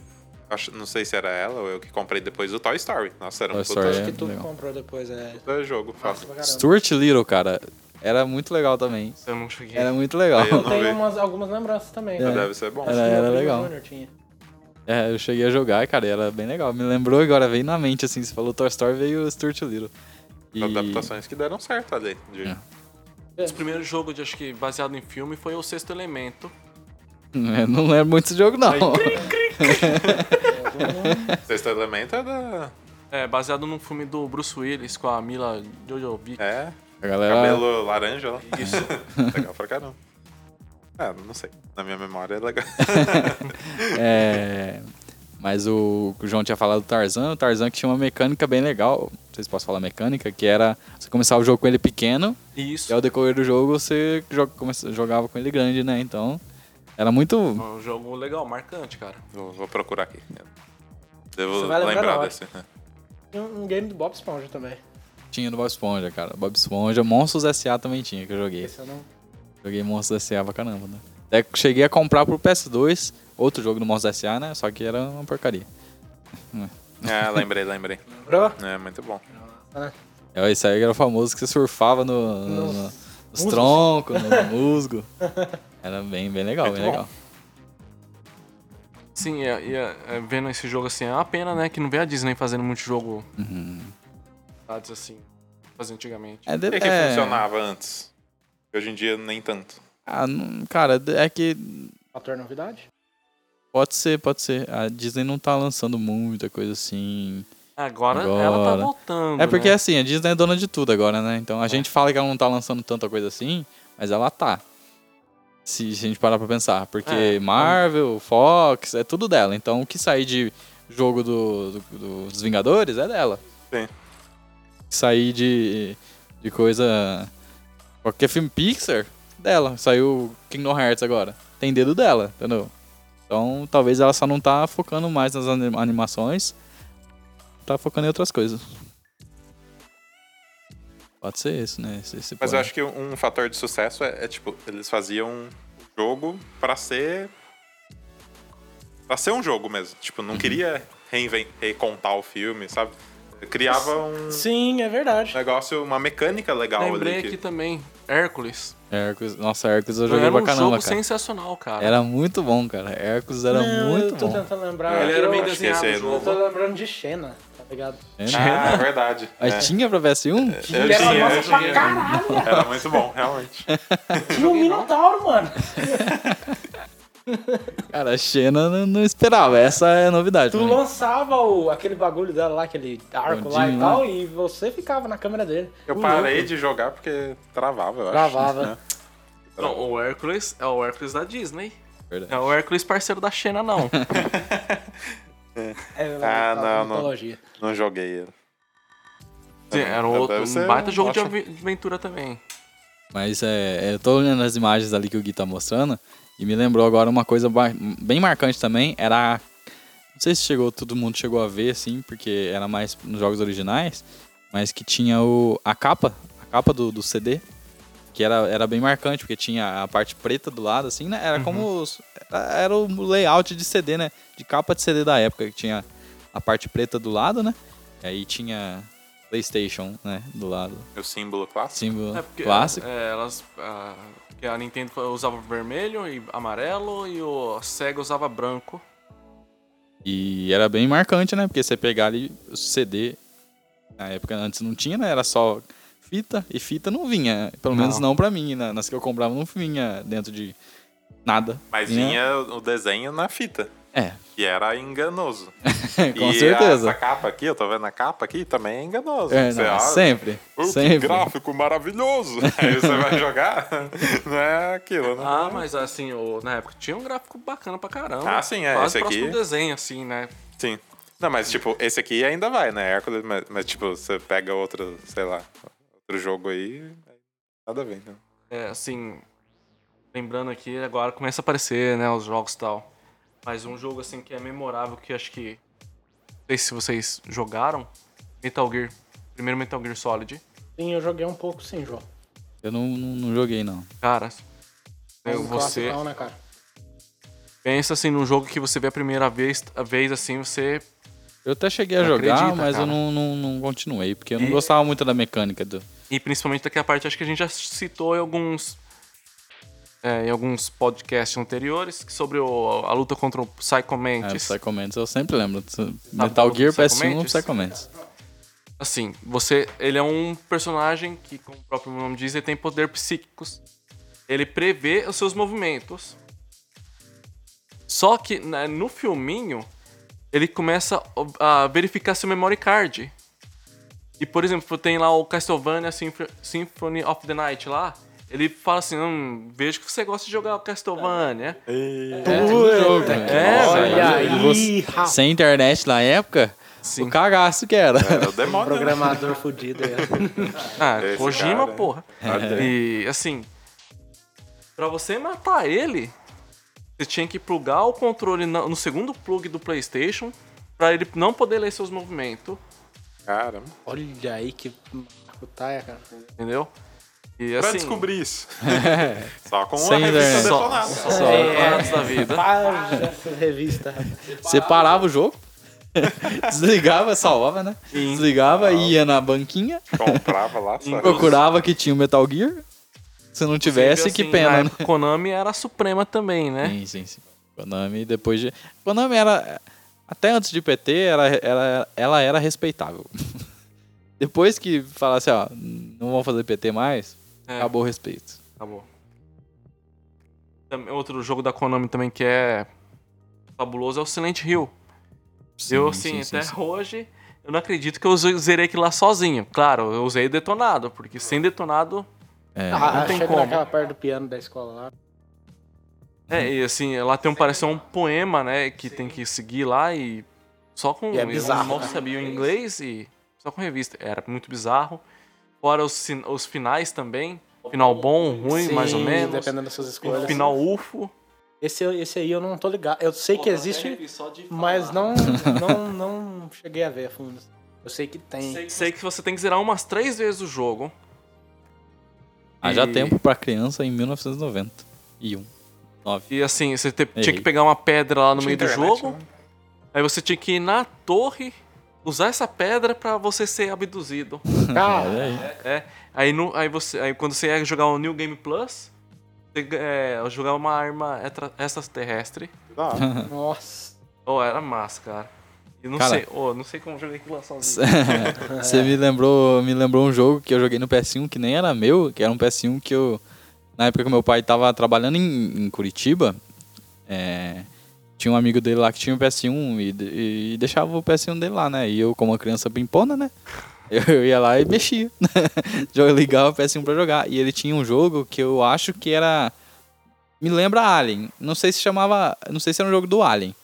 Acho, não sei se era ela ou eu que comprei depois o Toy Story. Nossa, era um Toy puta, Story. Acho É, que tu legal. comprou depois, é. puta jogo fácil. Stuart Little, cara, era muito legal também. Eu não cheguei. Era muito legal. Aí eu Tem vi. umas, algumas lembranças também. É. Deve ser bom. Acho Era- era legal. É, eu cheguei a jogar, cara, e era bem legal. Me lembrou agora, veio na mente, assim, você falou Toy Story, veio o Stuart Little. E... Adaptações que deram certo ali. de- É. Os primeiros jogos, de, acho que baseado em filme, foi o Sexto Elemento. <laughs> Eu não lembro muito desse jogo, não. Sexto Elemento é da. É, baseado num filme do Bruce Willis com a Mila Jojovic. É, A galera... cabelo laranja lá. Isso. <laughs> legal pra caramba. É, não sei. Na minha memória é legal. <laughs> É... Mas o, o João tinha falado do Tarzan, o Tarzan que tinha uma mecânica bem legal, não sei se posso falar mecânica, que era você começava o jogo com ele pequeno, Isso. e ao decorrer do jogo você jogava com ele grande, né? Então, era muito... Um jogo legal, marcante, cara. Vou, vou procurar aqui. Devo Você vai lembrar desse. né? Tinha um game do Bob Esponja também. tinha do Bob Esponja, cara. Bob Esponja, Monstros S.A. também tinha, que eu joguei. Esse eu não... Joguei Monstros S.A. pra caramba, né? Até cheguei a comprar pro PS2, outro jogo do Monstros S.A., né? Só que era uma porcaria. É, <laughs> lembrei, lembrei. Lembrou? É, muito bom. É, Esse aí era o famoso que você surfava no, no- Nos no- nos musgos. troncos, no musgo. <laughs> Era bem, bem legal, Muito bem bom. legal. Sim, e, e, é, vendo esse jogo assim, é uma pena, né? Que não vê a Disney fazendo muito jogo Uhum. assim, fazia antigamente. É, de- O que, que é- funcionava antes? Hoje em dia, nem tanto. Ah, não- cara, é que Fator novidade? pode ser, pode ser. A Disney não tá lançando muita coisa assim. Agora, Agora. ela tá voltando. É porque né? assim, a Disney é dona de tudo agora, né? Então a gente fala que ela não tá lançando tanta coisa assim, mas ela tá. Se a gente parar pra pensar. Porque É, Marvel, Fox, é tudo dela. Então o que sair de jogo do, do- dos Vingadores é dela. Sim. Sair de, de coisa. Qualquer filme Pixar, dela. Saiu Kingdom Hearts agora. Tem dedo dela, entendeu? Então talvez ela só não tá focando mais nas anim- animações. Tá focando em outras coisas. Pode ser isso, né? Esse, esse Mas eu acho que um fator de sucesso é, é, tipo, eles faziam um jogo pra ser. pra ser um jogo mesmo. Tipo, Uhum. não queria reinven- recontar o filme, sabe? Criava um Sim, é verdade. negócio, uma mecânica legal Lembrei ali. que- aqui também, Hércules. Hércules, nossa, Hércules eu joguei era pra um caramba, jogo cara. sensacional, cara. Era muito bom, cara. Hércules era Não, muito eu tô bom. tentando lembrar. Ele era bem esse desenhado eu tô lembrando de Xena, ligado? Ah, é <laughs> verdade. Mas É. tinha pra PS1? Eu tinha, era eu pra tinha. caralho. Era muito bom, realmente. <laughs> Tinha um Minotauro, mano. <laughs> Cara, a Xena não, não esperava. Essa é a novidade. Tu lançava o, aquele bagulho dela lá, aquele arco lá e tal, e você ficava na câmera dele. Eu O parei louco. de jogar porque travava, eu acho. Travava. né? Não, o Hércules é o Hércules da Disney. Verdade. É o Hércules parceiro da Xena, não. É, Ah, não, não. mitologia. Não joguei ele. Sim, era um, outro, um baita jogo de ótimo. avi- aventura também. Mas é, eu tô olhando as imagens ali que o Gui tá mostrando e me lembrou agora uma coisa bem marcante também. Era. Não sei se chegou, todo mundo chegou a ver, assim, porque era mais nos jogos originais, mas que tinha o, a capa, a capa do, do CD, que era, era bem marcante, porque tinha a parte preta do lado, assim, né? Era como. os- era, era o layout de CD, né? De capa de CD da época, que tinha a parte preta do lado, né? E aí tinha PlayStation, né? Do lado. O símbolo clássico. Símbolo É porque clássico. é, elas. A, que a Nintendo usava vermelho e amarelo e o Sega usava branco. E era bem marcante, né? Porque você pegar ali o CD, na época antes não tinha, né? Era só fita, e fita não vinha. Pelo Não. menos não pra mim. né? Nas que eu comprava não vinha dentro de nada. Mas vinha o desenho na fita. É, Que era enganoso. <laughs> com e certeza. essa capa aqui, eu tô vendo a capa aqui, também é enganoso. É, não, olha, sempre. "Oh, que sempre. gráfico maravilhoso. <laughs> Aí você vai jogar, <laughs> não é aquilo, né? Ah, mas assim, o, na época tinha um gráfico bacana pra caramba. Ah, sim, é, Quase esse aqui- do desenho, assim, né? Sim. Não, mas tipo, esse aqui ainda vai, né? Hércules, mas, mas, tipo, você pega outro, sei lá, outro jogo aí, nada a ver, né? É, assim, lembrando aqui, agora começa a aparecer, né, os jogos e tal. Mas um jogo, assim, que é memorável, que acho que... Não sei se vocês jogaram. Metal Gear. Primeiro Metal Gear Solid. Sim, eu joguei um pouco sim, João. Eu não, não, não joguei, não. Cara, eu- você classicão, né, cara? pensa, assim, num jogo que você vê a primeira vez, a vez assim, você... Eu até cheguei a Não jogar, acredita, mas eu cara. não, não, não continuei, porque eu não E- gostava muito da mecânica do. E principalmente daquela parte, acho que a gente já citou em alguns... é, em alguns podcasts anteriores, sobre o- a luta contra o Psycho É, Mantis. Psycho Mantis, eu sempre lembro. Metal qual Gear do Psycho PS1 Mantis? Psycho Mantis. Assim, você. Ele é um personagem que, como o próprio nome diz, ele tem poder psíquicos. Ele prevê os seus movimentos. Só que né, no filminho, ele começa a verificar seu memory card. E, por exemplo, tem lá o Castlevania Symph- Symphony of the Night lá. Ele fala assim: hum, vejo que você gosta de jogar o Castlevania. É, jogo, né? É, Nossa, Olha aí, você-. Sem internet na época, Sim. o cagaço que era. Era o demônio. né? Programador fudido. é. <laughs> Ah, Esse Kojima, cara, porra. Olha E assim, pra você matar ele, você tinha que plugar o controle no segundo plug do PlayStation pra ele não poder ler seus movimentos. Caramba. Olha aí que maracutaia, cara. Entendeu? E Pra assim. descobrir isso. <laughs> Só com uma revista internet. Só, detonada. só É. antes da vida. Para essa revista. Você parava o jogo, <laughs> desligava, salvava, né? Sim. Desligava, ia na banquinha, Comprava lá, <laughs> sabe? procurava que tinha o Metal Gear. Se não tivesse, que Assim, pena, na né? Konami era a suprema também, né? Sim, sim, sim. Konami, depois de. Konami era. Até antes de PT, era, era, ela era respeitável. <laughs> depois que falasse, ó, não vão fazer PT mais, É. acabou o respeito. Acabou. Também- Outro jogo da Konami também que é fabuloso é o Silent Hill. eu, assim, até hoje, eu não acredito que eu ze- zerei aquilo lá sozinho. Claro, eu usei detonado, porque sem detonado. É, Ah, não tem como. naquela parte do piano da escola lá. É, e assim, lá tem um, parece um poema, né, que tem que seguir lá e. Só com. E é bizarro, mal né? sabia o inglês e. Só com revista. Era muito bizarro. Fora os, os finais também. Final bom, ruim, Sim, mais ou menos. Dependendo das suas escolhas. Final UFO. Esse, esse aí eu não tô ligado. Eu sei que existe, mas não, <laughs> não, não cheguei a ver a fundo. Eu sei que tem. Sei que você tem que zerar umas três vezes o jogo. Haja E- tempo pra criança em 1991. 9. E assim, você te- tinha que pegar uma pedra lá no Tinha meio do internet, jogo. né? Aí você tinha que ir na torre, usar essa pedra pra você ser abduzido. Cara, <laughs> É. Aí, no, aí, você, aí quando você ia jogar o New Game Plus, você é, jogar uma arma extra- extraterrestre. Hora. <laughs> nossa. Oh, era massa, cara. Eu não Cara. sei, oh, não sei como joguei aquilo lá sozinho. <laughs> Você me lembrou, me lembrou um jogo que eu joguei no PS1 que nem era meu, que era um PS1 que eu. Na época que meu pai tava trabalhando em, em Curitiba, é, tinha um amigo dele lá que tinha o PS1 e, de- e deixava o PS1 dele lá, né? E eu, como uma criança pimpona, né? <laughs> Eu, eu ia lá e mexia. <laughs> Eu ligava o PS1 pra jogar. E ele tinha um jogo que eu acho que era. Me lembra Alien. Não sei se chamava. Não sei se era um jogo do Alien.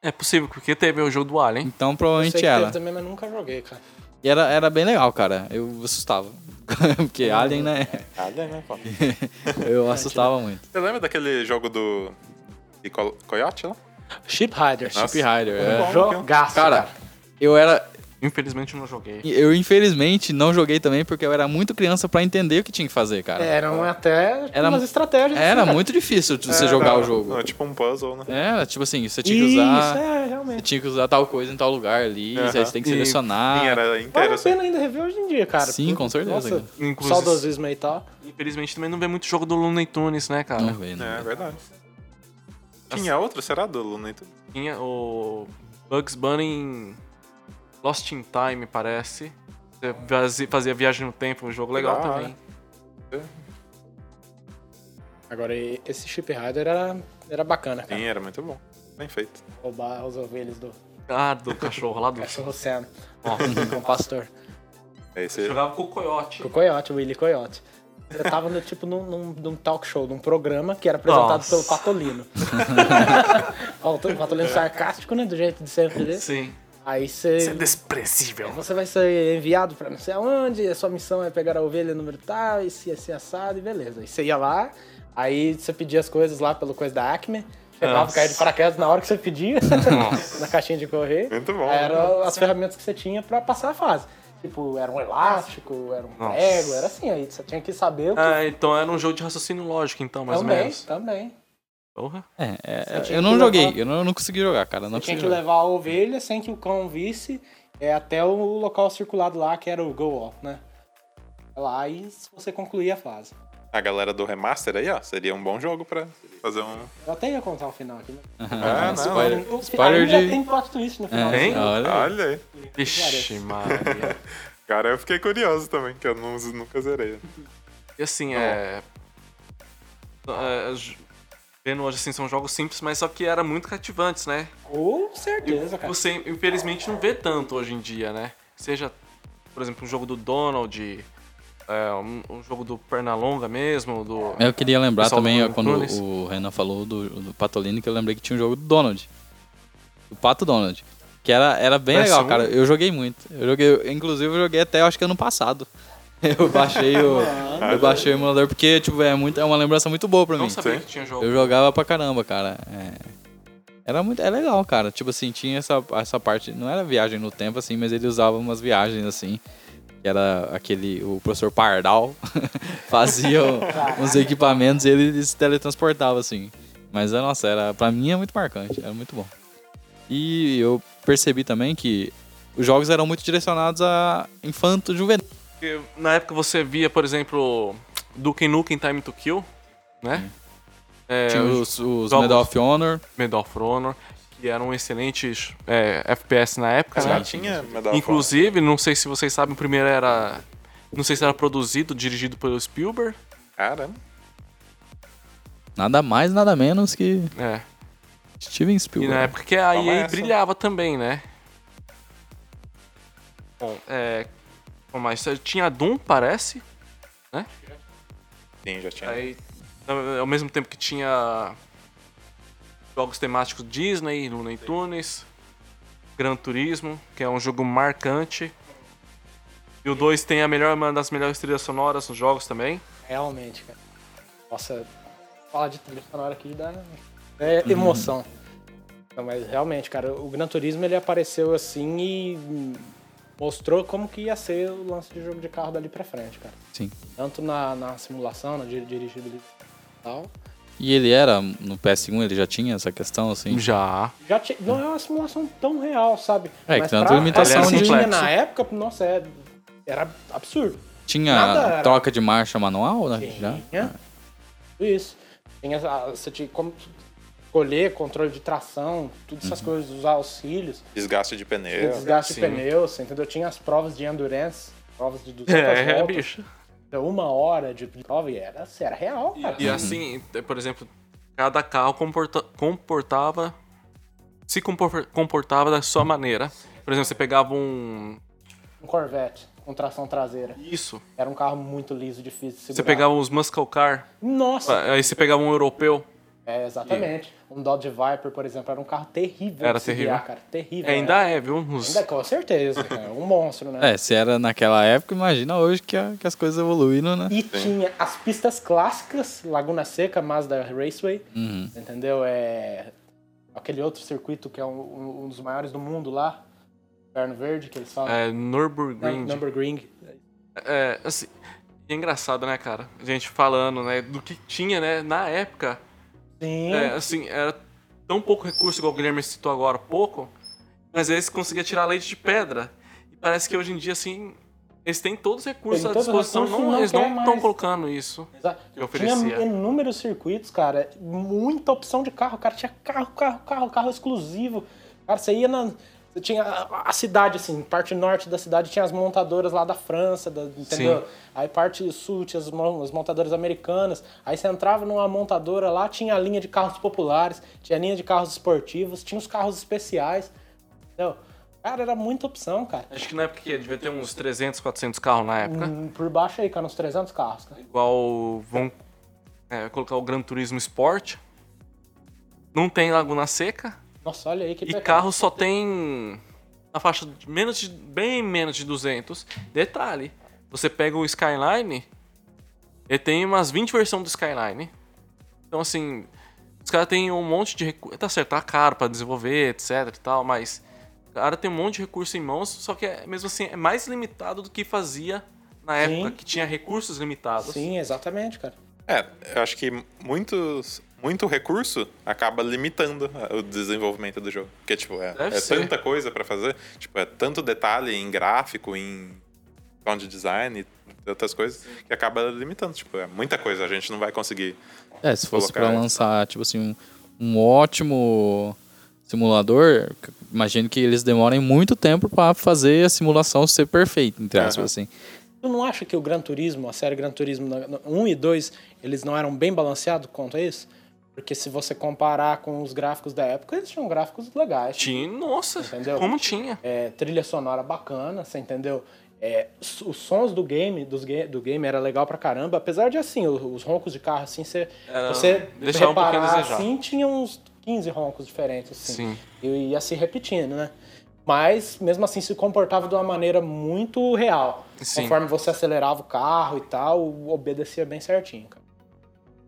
É possível, porque teve o jogo do Alien. Então Eu sei provavelmente que era. teve também, mas nunca joguei, cara. E era, era bem legal, cara. Eu assustava. <laughs> Porque Alien, né? Nada, né, pô? <laughs> Eu assustava muito. Você lembra daquele jogo do. de Coyote lá? Ship Riders. Nossa. Chip Rider, é. Jogaço, Cara, eu era. Infelizmente não joguei. Eu infelizmente não joguei também porque eu era muito criança pra entender o que tinha que fazer, cara. Eram até Era- umas estratégias. Era assim, muito difícil de você É, jogar não, o jogo. Não, é tipo um puzzle, né? Era, tipo assim, você tinha que Isso, usar. é, Você realmente. tinha que usar tal coisa em tal lugar ali. Aham. Aí você tem que E- selecionar. Sim, era Vale a assim. pena ainda rever hoje em dia, cara. Sim, com certeza, Nossa. Inclusive, saudosismo aí e tal. infelizmente também não vê muito jogo do Looney Tunes, né, cara? Não vê, não É vê. verdade. Tinha outro? Será do Luna e tudo? Tinha o Bugs Bunny Lost in Time, parece. Você fazia- viagem no tempo, um jogo legal hora. também. Agora, esse Ship Rider era, era bacana, cara. Sim, era muito bom. Bem feito. Roubar as ovelhas do Ah, do cachorro lá do. cachorro Sam, Ó, <laughs> com o pastor. Aí você. jogava com o Coyote. Com o Coyote, o Willy Coyote. Eu tava no, tipo num, num, num talk show, num programa que era apresentado Nossa. pelo Patolino. o <laughs> Patolino sarcástico, né? Do jeito de sempre <laughs> dele. Sim. Aí você. desprezível. Você vai ser enviado pra não sei aonde, a sua missão é pegar a ovelha número tal, e se assim assado, e beleza. Aí você ia lá, aí você pedia as coisas lá pelo coisa da Acme, Nossa. caía de paraquedas na hora que você pedia, <laughs> na caixinha de correio. Muito bom. Eram as ferramentas que você tinha pra passar a fase. Tipo, era um elástico, era um Nossa. prego, era assim, aí você tinha que saber o que. Ah, então era um jogo de raciocínio lógico, então, mais também, ou menos. também. Porra. É, é, tinha eu não joguei, levar- eu não, eu não consegui jogar, cara. Não Você tinha que jogar. levar a ovelha sem que o cão visse é, até o local circulado lá, que era o Go Off, né? Lá e você concluía a fase. A galera do remaster aí, ó, seria um bom jogo pra fazer um. Eu até ia contar o final aqui. né? <laughs> Ah, não. spoiler, spoiler ainda de. tem plot twist no final. É, Tem? olha aí. Olha aí. Vixe, Maria. <laughs> Cara, eu fiquei curioso também, que eu não- nunca zerei. E assim, é. é, Vendo hoje, assim, são jogos simples, mas só que era muito cativantes, né? Com certeza, cara. Você, infelizmente, não vê tanto hoje em dia, né? Seja, por exemplo, um jogo do Donald, é, um, um jogo do Pernalonga mesmo, do... Eu queria lembrar também, do quando Nunes. o Renan falou do, do Patolino, que eu lembrei que tinha um jogo do Donald. Do Pato Donald. Que era, era bem Parece legal, um- cara. Eu joguei muito. Eu joguei, inclusive, eu joguei até, acho que ano passado. <laughs> Eu baixei o, eu baixei o emulador porque, tipo, é, muito, é uma lembrança muito boa pra Não mim. sabia sim. que tinha jogo. Eu jogava pra caramba, cara. É, Era muito, é legal, cara. Tipo assim, tinha essa, essa parte, não era viagem no tempo assim, mas ele usava umas viagens assim, que era aquele o professor Pardal <laughs> fazia <laughs> uns equipamentos e ele se teletransportava assim. Mas é, nossa, era para mim é muito marcante, era muito bom. E eu percebi também que os jogos eram muito direcionados a infanto juvenil. Porque na época você via, por exemplo, Duke Nukem Time to Kill, né? É, Tinha os os, jogos- Medal of Honor. Medal of Honor, que eram excelentes é, FPS na época, Já né? tinha Medal of Inclusive, não sei se vocês sabem, o primeiro era. Não sei se era produzido, dirigido pelo Spielberg. Caramba. Nada mais, nada menos que É. Steven E Spielberg. na época que a Toma EA essa. brilhava também, né? Bom, é. Mas tinha Doom, parece. Sim, já tinha. Aí, ao mesmo tempo que tinha jogos temáticos Disney, Looney Tunes, Gran Turismo, que é um jogo marcante. E o 2 tem a melhor, uma das melhores trilhas sonoras nos jogos também. Realmente, cara. Nossa, falar de trilha sonora aqui dá é emoção. Não, mas realmente, cara, o Gran Turismo ele apareceu assim e mostrou como que ia ser o lance de jogo de carro dali pra frente, cara. Sim. Tanto na, na simulação, na dir- dirigibilidade e tal. E ele era, no PS1 ele já tinha essa questão, assim. Já. Já não é uma simulação tão real, sabe? É, Mas que tanto pra- limitação de- tinha na época, nossa, é- era absurdo. Tinha Nada era- troca de marcha manual, né? Já? Tinha. Isso. Tinha, você tinha como escolher controle de tração, todas essas coisas, os auxílios, Desgaste de pneu. desgaste de sim. pneus, você entendeu? Tinha as provas de endurance, provas de 200 É, voltas, bicho. então, uma hora de prova e era, assim, era real, cara. E assim, por exemplo, cada carro comporta- comportava. Se compor- comportava da sua maneira. Por exemplo, você pegava um. Um Corvette com tração traseira. Isso. Era um carro muito liso, difícil de segurar. Você pegava uns muscle car. Nossa! Aí você pegava um europeu. É, exatamente. Um Dodge Viper, por exemplo, era um carro terrível Era terrível. guiar, cara. Terrível. Ainda era. é, viu? Uns- Ainda, com certeza. É um monstro, né? É, se era naquela época, imagina hoje que, a- que as coisas evoluíram, né? E tinha as pistas clássicas, Laguna Seca, Mazda Raceway, Uhum. entendeu? É aquele outro circuito que é um, um dos maiores do mundo lá, Perno Verde, que eles falam. É, Nürburgring. Nürburgring. É, assim, é engraçado, né, cara? A gente falando, né, do que tinha, né, na época. Sim. É, assim, era tão pouco recurso, igual o Guilherme citou agora pouco, mas eles conseguiam tirar leite de pedra. E parece que hoje em dia, assim, eles têm todos os recursos à disposição, recursos não- não eles não estão colocando isso. Exato. que oferecia. Tinha inúmeros circuitos, cara. Muita opção de carro. Cara, tinha carro, carro, carro, carro exclusivo. Cara, você ia na. Você tinha a, a cidade, assim, parte norte da cidade tinha as montadoras lá da França, da- entendeu? Sim. Aí parte sul tinha as montadoras americanas. Aí você entrava numa montadora lá, tinha a linha de carros populares, tinha a linha de carros esportivos, tinha os carros especiais. Entendeu? Cara, era muita opção, cara. Acho que na época que devia ter uns 300, 400 carros na época. Hum, Por baixo aí, cara, uns 300 carros, cara. Igual vão é, colocar o Gran Turismo Sport. Não tem Laguna Seca. Nossa, olha aí que E pecado. carro só tem na faixa de menos de bem menos de 200. Detalhe, você pega o Skyline, ele tem umas 20 versões do Skyline. Então assim, os caras têm um monte de recurso, tá certo, tá caro pra desenvolver, etc e tal, mas o cara tem um monte de recurso em mãos, só que é, mesmo assim é mais limitado do que fazia na época Sim. que tinha recursos limitados. Sim, exatamente, cara. É, eu acho que muitos, muito recurso acaba limitando o desenvolvimento do jogo. Porque, tipo, é, é tanta coisa pra fazer. Tipo, é tanto detalhe em gráfico, em sound design e outras coisas, que acaba limitando. Tipo, é muita coisa. A gente não vai conseguir. É, se fosse pra Colocar- lançar, tipo assim, um, um ótimo simulador, imagino que eles demorem muito tempo pra fazer a simulação ser perfeita, entre aspas, Aham. assim. Tu não acha que o Gran Turismo, a série Gran Turismo na- na- 1 e 2, eles não eram bem balanceados quanto a isso? Porque se você comparar com os gráficos da época, eles tinham gráficos legais. Tinha, nossa, Entendeu? como tinha. É, trilha sonora bacana, você entendeu? É, os os sons do game, dos do game era legal pra caramba, apesar de assim, o- os roncos de carro assim, você, Era- você um reparar desejar. assim, tinha uns 15 roncos diferentes assim. Sim. E ia se repetindo, né? Mas mesmo assim se comportava de uma maneira muito real. Sim. Conforme você acelerava o carro e tal, obedecia bem certinho, cara.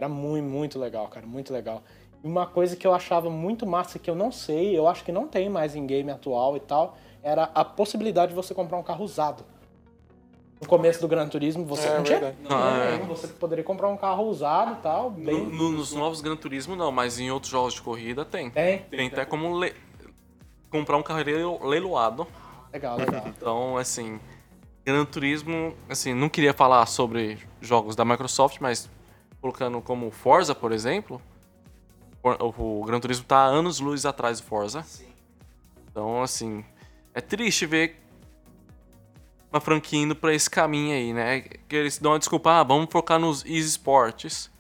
Era muito, muito legal, cara, muito legal. Uma coisa que eu achava muito massa, que eu não sei, eu acho que não tem mais em game atual e tal, era a possibilidade de você comprar um carro usado. No começo do Gran Turismo, você É, não tinha. verdade. Ah, é. Você poderia comprar um carro usado e tal, No- bem. no- nos novos Gran Turismo não, mas em outros jogos de corrida tem. Tem. Tem até como le- comprar um carro leilo- leiloado. Legal, legal. Então, assim, Gran Turismo, assim, não queria falar sobre jogos da Microsoft, mas colocando como Forza, por exemplo, o, Gran Turismo tá anos luz atrás do Forza. Então, assim, é triste ver uma franquia indo pra esse caminho aí, né? Que eles dão a desculpa, ah, vamos focar nos esportes.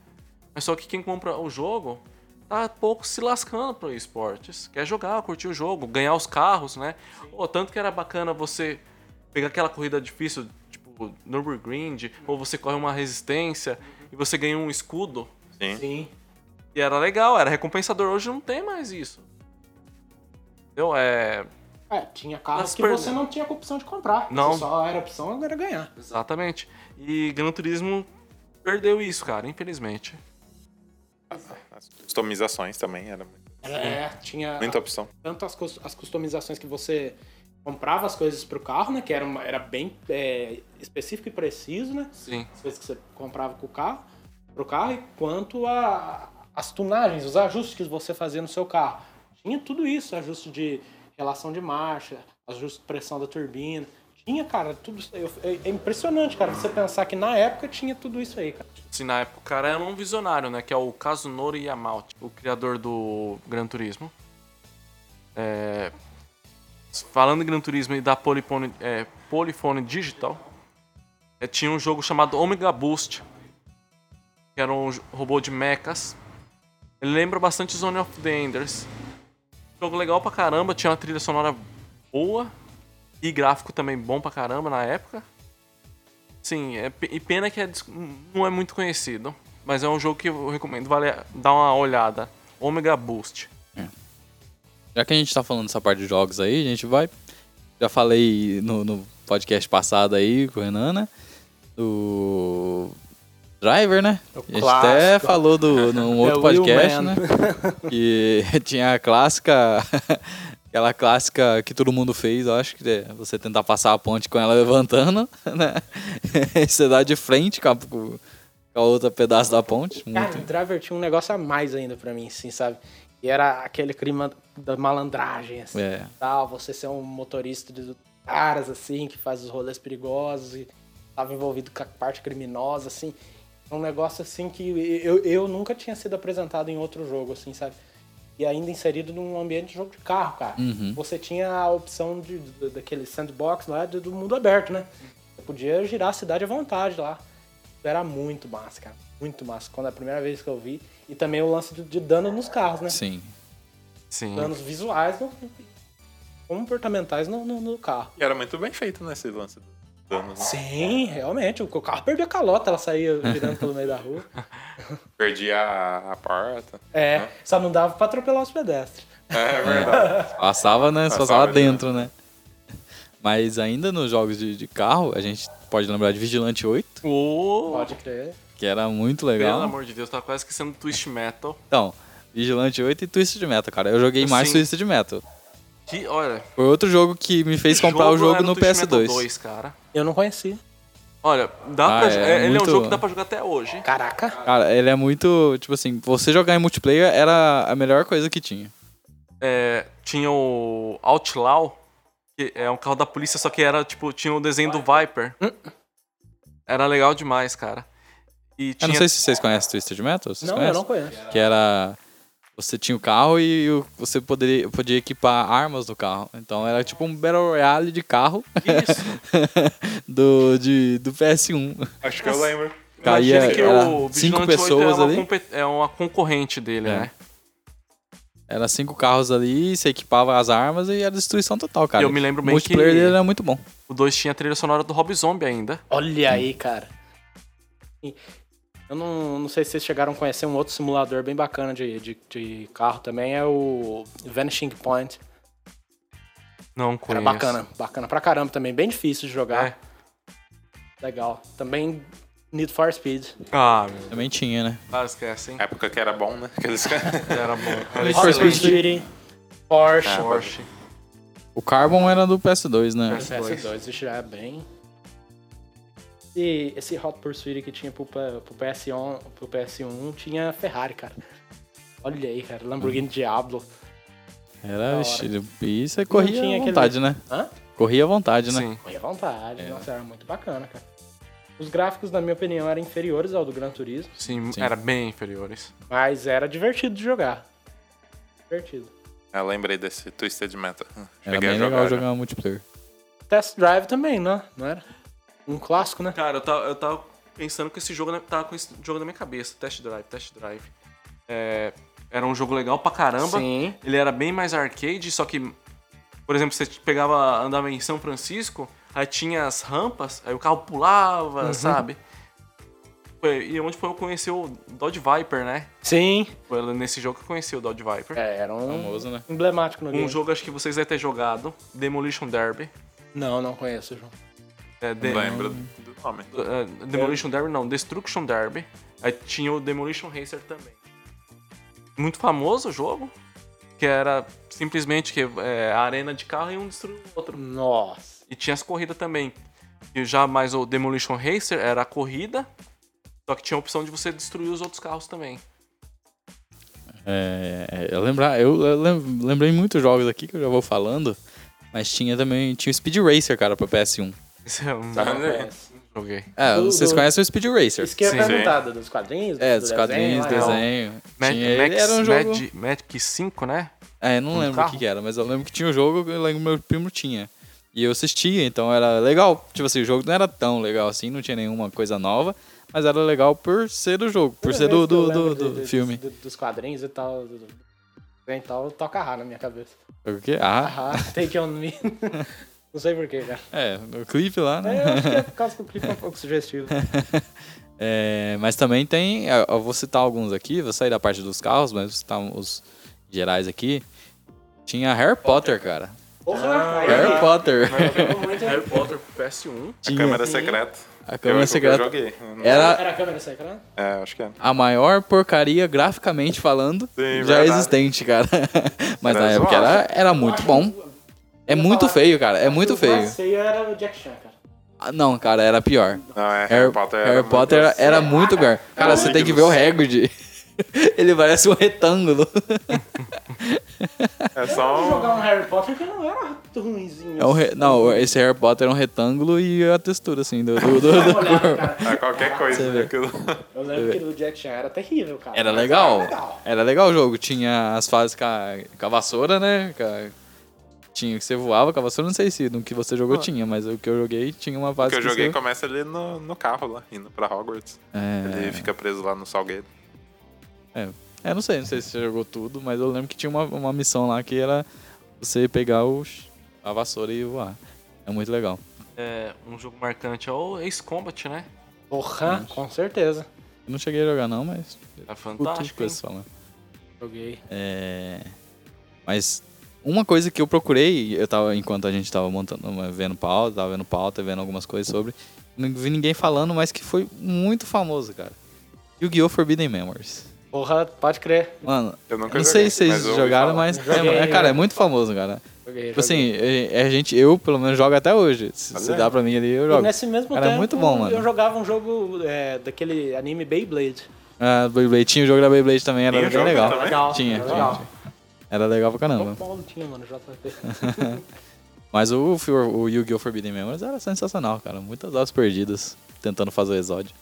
Mas só que quem compra o jogo tá pouco se lascando pro esportes. Quer jogar, curtir o jogo, ganhar os carros, né? Ou tanto que era bacana você pegar aquela corrida difícil, tipo Nürburgring, ou você corre uma resistência e você ganha um escudo. Sim. Sim. E era legal, era recompensador. Hoje não tem mais isso. Entendeu? É. É, tinha carros Mas que per- você não tinha opção de comprar. Não. Você só era opção era ganhar. Exatamente. E Gran Turismo perdeu isso, cara, infelizmente. As customizações também era muito- É, tinha muita opção. tanto as, as customizações que você comprava as coisas pro carro, né? Que era, uma- era bem é, específico e preciso, né? Sim. As coisas que você comprava com o carro, pro carro, e quanto a, as tunagens, os ajustes que você fazia no seu carro. Tinha tudo isso, ajuste de relação de marcha, ajuste de pressão da turbina. Tinha, cara, tudo isso. Eu- É, é impressionante, cara, você pensar que na época tinha tudo isso aí, cara. Assim, na época o cara era um visionário, né? Que é o Kazunori Yamauchi, o criador do Gran Turismo. É, Falando em Gran Turismo e da Polyphony, é, Polyphony Digital, é, tinha um jogo chamado Omega Boost, que era um robô de mechas. Ele lembra bastante Zone of the Enders. Jogo legal pra caramba, tinha uma trilha sonora boa e gráfico também bom pra caramba na época. Sim, é, e pena que é não é muito conhecido. Mas é um jogo que eu recomendo vale dar uma olhada. Omega Boost. Já que a gente tá falando dessa parte de jogos aí, a gente vai. Já falei no, no podcast passado aí com o Renan, né? Do Driver, né? O A gente clássico. até falou do, num <laughs> outro É, Wheel podcast, né? Que <laughs> tinha a clássica. <laughs> Aquela clássica que todo mundo fez, eu acho que é você tentar passar a ponte com ela levantando, né? E você dá de frente com a, com a outra pedaço da ponte. Cara, Muito. o Driver tinha um negócio a mais ainda pra mim, assim, sabe? E era aquele clima da malandragem, assim, É. tal. Você ser um motorista de caras, assim, que faz os rolês perigosos e tava envolvido com a parte criminosa, assim. Um negócio, assim, que eu, eu nunca tinha sido apresentado em outro jogo, assim, sabe? E ainda inserido num ambiente de jogo de carro, cara. Uhum. Você tinha a opção de, de- daquele sandbox lá do do mundo aberto, né? Você podia girar a cidade à vontade lá. Era muito massa, cara. Muito massa. Quando é a primeira vez que eu vi. E também o lance de, de dano nos carros, né? Sim. Sim. Danos visuais, no, comportamentais no, no, no carro. E era muito bem feito nesse lance do dano. né? Sim, realmente. O o carro perdeu a calota, ela saía girando pelo meio da rua. <laughs> Perdi a, a porta. É, só não dava pra atropelar os pedestres. É verdade. <laughs> Passava, né? Passava passava dentro, né? Mas ainda nos jogos de, de carro, a gente pode lembrar de Vigilante 8, Ô, Pode crer. Que era muito Pelo legal. amor de Deus, tá quase esquecendo do Twist Metal. Então, Vigilante 8 e Twisted Metal, cara. Eu joguei mais Sim. Twisted Metal. Que, olha, Foi outro jogo que me fez comprar o jogo era no Twist Metal PS2. 2, cara. Eu não conheci. Olha, dá Ah, pra, é é, ele é um muito- jogo que dá pra jogar até hoje. Caraca. Cara, ele é muito. Tipo assim, você jogar em multiplayer era a melhor coisa que tinha. É, tinha o Outlaw, que é um carro da polícia, só que era, tipo, tinha o desenho do Viper. Era legal demais, cara. E Eu tinha... não sei se vocês conhecem Twisted Metal. Vocês Não, conhecem? eu não conheço. Que era. Você tinha o carro e o- você poderia, podia equipar armas no carro. Então era tipo um Battle Royale de carro Isso. <laughs> do, de, do PS1. Acho que eu lembro. Caía que era o cinco 8 pessoas é uma, ali. compet- é uma concorrente dele, É. né? Era cinco carros ali, você equipava as armas e era destruição total, cara. Eu me lembro o bem multiplayer que- dele era muito bom. O 2 tinha a trilha sonora do Rob Zombie ainda. Olha aí, cara. Eu não, não sei se vocês chegaram a conhecer um outro simulador bem bacana de, de, de carro também, é o Vanishing Point. Não Era conheço. bacana, bacana pra caramba também, bem difícil de jogar. É. Legal. Também Need for Speed. Ah, meu. Também tinha, né? Ah, esquece, hein? Época que era bom, né? Aqueles <laughs> Era bom. Era Need for Speed. Porsche. Porsche. O Carbon era do PS2, né? PS2, isso já é bem. E esse Hot Pursuit que tinha pro, pro, PS1, pro PS1 tinha Ferrari, cara. Olha aí, cara. Lamborghini Diablo. Da Era. E você corria tinha à aquele- vontade, né? Hã? Corria à vontade, né? Sim. Foi à vontade. Nossa, era muito bacana, cara. Os gráficos, na minha opinião, eram inferiores ao do Gran Turismo, Sim, Sim. era bem inferiores. mas era divertido de jogar. Divertido. Eu lembrei desse Twisted Metal. Era Cheguei a bem jogar. legal jogar multiplayer. Test Drive também, né? Não era? Um clássico, né? Cara, eu tava, eu tava pensando que esse jogo na- tava com esse jogo na minha cabeça. Test Drive, Test Drive. É, era um jogo legal pra caramba. Sim. Ele era bem mais arcade, só que, por exemplo, você pegava, andava em São Francisco, aí tinha as rampas, aí o carro pulava, Uhum. sabe? Foi, e onde foi eu conheci o Dodge Viper, né? Sim. Foi nesse jogo que eu conheci o Dodge Viper. É, era um Famoso, né? emblemático no Um game. jogo acho que vocês devem ter jogado, Demolition Derby. Não, não conheço, João. É, de- Lembro do nome. é, Demolition Derby não, Destruction Derby. Aí tinha o Demolition Racer também. Muito famoso o jogo, que era simplesmente que é, a arena de carro e um destruiu o outro. Nossa. E tinha as corridas também. E já mais o Demolition Racer era a corrida, só que tinha a opção de você destruir os outros carros também. É, é, eu, lembrar, eu, eu lem- lembrei muitos jogos aqui que eu já vou falando, mas tinha também tinha o Speed Racer, cara, pra PS1. Esse é um Tá. Joguei. É, Do- vocês do- conhecem o Speed Racer? Isso que eu ia perguntar, dos quadrinhos? É, do dos desenho, quadrinhos, é. desenho. Tinha, ele Max, era um jogo... Magic, Magic 5, né? É, não um lembro o que, que era, mas eu lembro que tinha um jogo que eu lembro que meu primo tinha. E eu assistia, então era legal. Tipo assim, o jogo não era tão legal assim, não tinha nenhuma coisa nova, mas era legal por ser do jogo, por ser do, do, do, do filme. do- dos quadrinhos e tal. do- do- Tem tal, toca Rá na minha cabeça. O quê? Ah, Ahá, take on me. Não sei porquê, cara. é, no clipe lá, né? É, eu acho que é por causa que o clipe é um pouco sugestivo. <laughs> É, mas também tem, eu vou citar alguns aqui, vou sair da parte dos carros, mas vou citar os gerais aqui. Tinha Harry Potter, cara. Porra, Harry Potter. Harry Potter <laughs> pro PS1. A Tinha câmera secreta. a câmera eu, secreta. Eu joguei. Era Era a câmera secreta? É, acho que é. a maior porcaria graficamente falando Sim, já verdade. existente, cara. <laughs> Mas Era na época era, era muito bom. É muito feio, cara. É muito O mais feio. feio era o Jack Chan, cara. Ah, Não, cara, era pior. Não, é, Harry, Potter Harry era Potter era, muito... era muito pior. Cara, você tem que ver o Hagrid. <laughs> Ele parece um retângulo. É só um... jogar um Harry Potter que não era muito ruimzinho. É um re- Não, esse Harry Potter é um retângulo e a textura, assim, do, do, do- do cara. É qualquer coisa vê. daquilo. Eu lembro que o Jack Chan era terrível, cara. Era legal. legal. Era legal o jogo. Tinha as fases com a, com a vassoura, né? Com a- Tinha que você voava com a vassoura, não sei se no que você jogou tinha, mas o que eu joguei tinha uma O fase que eu que joguei você... começa ali no, no carro lá, indo pra Hogwarts. Ele É, fica preso lá no Salgueiro. é, não sei, não sei se você jogou tudo, mas eu lembro que tinha uma, uma missão lá que era você pegar os, a vassoura e voar. É muito legal. É, um jogo marcante é o Ace Combat, né? Porra, com certeza. Eu não cheguei a jogar não, mas É fantástico. pessoal, né? Joguei. É... Mas uma coisa que eu procurei, eu tava, enquanto a gente tava montando, vendo pauta, tava vendo pauta, vendo algumas coisas sobre, não vi ninguém falando, mas que foi muito famoso, cara. Yu-Gi-Oh! Forbidden Memories. Porra, pode crer. Mano, Eu nunca não joguei, sei se vocês mas jogaram, mas Joguei, é, cara, é muito famoso, cara. Joguei, Tipo joguei. assim, é, é a gente, eu pelo menos jogo até hoje. Se, se dá pra mim ali, eu E jogo. nesse mesmo Cara, é tempo, muito bom, mano. eu jogava um jogo é, daquele anime Beyblade. Ah, Beyblade, tinha o jogo da Beyblade também, era bem legal. também? Tinha, legal. tinha. Era legal pra caramba. Paulo tinha, mano, JP. <laughs> Mas o, o Yu-Gi-Oh! Forbidden Memories era sensacional, cara. Muitas horas perdidas tentando fazer o exódio.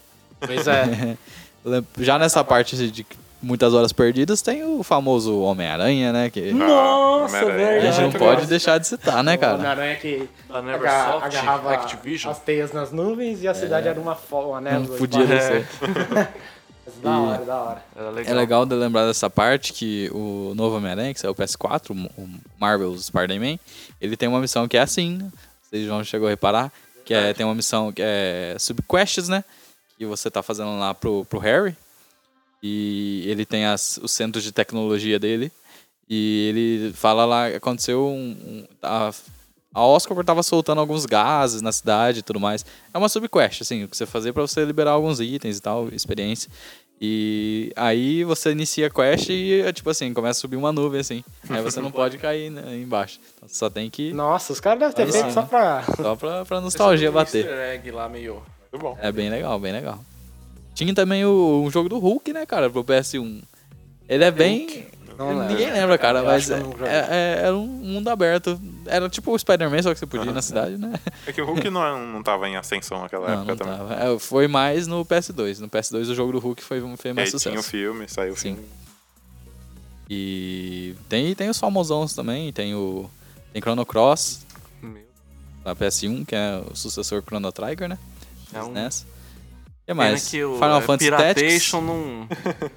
Pois é. <laughs> Já nessa parte de muitas horas perdidas, tem o famoso Homem-Aranha, né? Que Nossa, Homem-Aranha. a gente não pode deixar de citar, né, O cara? Homem-Aranha que aga- Neversoft, agarrava Activision. as teias nas nuvens e a cidade era uma, uma Não névoa. podia descer. <laughs> Da hora, da hora. Era legal. É legal de lembrar dessa parte que o novo Homem-Aranha, que saiu o PS4, o Marvel's Spider-Man, ele tem uma missão que é assim, né? vocês já chegou a reparar, que é, tem uma missão que é subquests, né? Que você tá fazendo lá pro, pro Harry. E ele tem as, os centros de tecnologia dele. E ele fala lá, aconteceu um. um tá a Oscar tava soltando alguns gases na cidade e tudo mais. É uma subquest, assim, o que você fazer pra você liberar alguns itens e tal, experiência. E aí você inicia a quest e, é, tipo assim, começa a subir uma nuvem, assim. <laughs> Aí você não pode cair né, embaixo. Então, você só tem que. Nossa, os caras devem ter feito só pra. <laughs> Só pra, pra nostalgia Um bater. egg lá meio... Bom. É bem legal, bem legal. Tinha também o, um jogo do Hulk, né, cara, pro PS1. Ele é bem. Não. Ninguém lembra, cara, Eu mas é, é- é- era um mundo aberto. Era tipo o Spider-Man, só que você podia ir na cidade, né? É que o Hulk não, não tava em ascensão naquela Não, época não também. tava. É, foi mais no PS2. No PS2 o jogo do Hulk foi, foi E aí mais tinha o sucesso. filme, saiu o Sim. filme. E tem, tem os famosões também, tem o. Tem Chrono Cross, Meu, na PS1, que é o sucessor Chrono Trigger, né? é um... NES. O que mais? que o Final é, Fantasy Tactics. Piratation não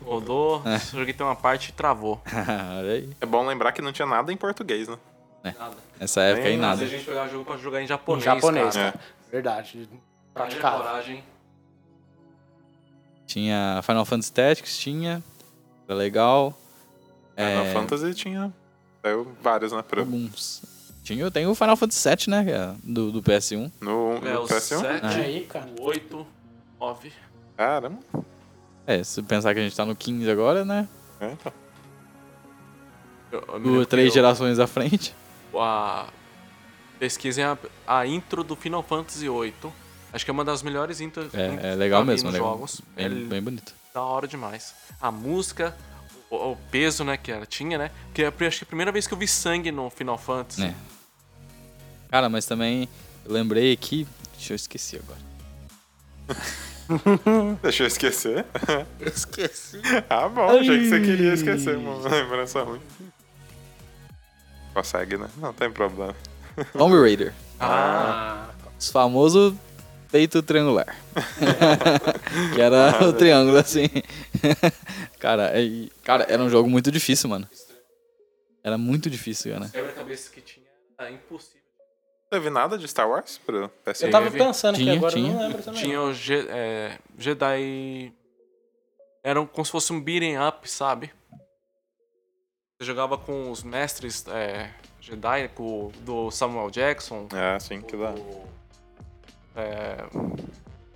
rodou. <laughs> É. Joguei tem uma parte e travou. <laughs> Olha aí. É bom lembrar que não tinha nada em português, né? Nada. Nessa época aí Nem- nada. Mas a gente pegar jogo pra jogar em Em japonês, japonês, cara. É. Verdade. Haja Praticável. coragem. Tinha Final Fantasy Tactics, tinha. Era legal. Final É, Fantasy tinha. Saiu vários, né? Pro, alguns. Tinha, tem o Final Fantasy VII, né? é Do, do PS1. no É, no o PS1. 7, É aí, cara. o 8, 9. Caramba. É, se pensar que a gente tá no 15 agora, né? É, então. Eu- eu três que gerações à frente. eu- A... Pesquisem a, a intro do Final Fantasy VIII. Acho que é uma das melhores intros É, é que legal eu mesmo, nos legal. jogos. Bem, é bem bonito. da hora demais. A música, o, o peso, né, que ela tinha, né? Porque eu acho que é a primeira vez que eu vi sangue no Final Fantasy. É. Cara, mas também eu lembrei aqui. Deixa eu esquecer agora. <laughs> <laughs> Deixa eu esquecer. Esqueci. <laughs> Ah, bom. Achei que você queria esquecer, uma <laughs> lembrança ruim. Consegue, né? Não tem problema. Tomb Raider. Ah, Os famosos peito triangular. que era o triângulo, assim. cara, é- cara, era um jogo muito difícil, mano. Era muito difícil, cara. Quebra-cabeça que tinha era impossível. Teve nada de Star Wars pro PS1? eu tava Teve. pensando aqui Tinha, agora, eu tinha. não lembro também. Tinha o Je- é, Jedi. Era como se fosse um beating up, sabe? Você jogava com os mestres é, Jedi, com o do Samuel Jackson. É, sim, que dá. é,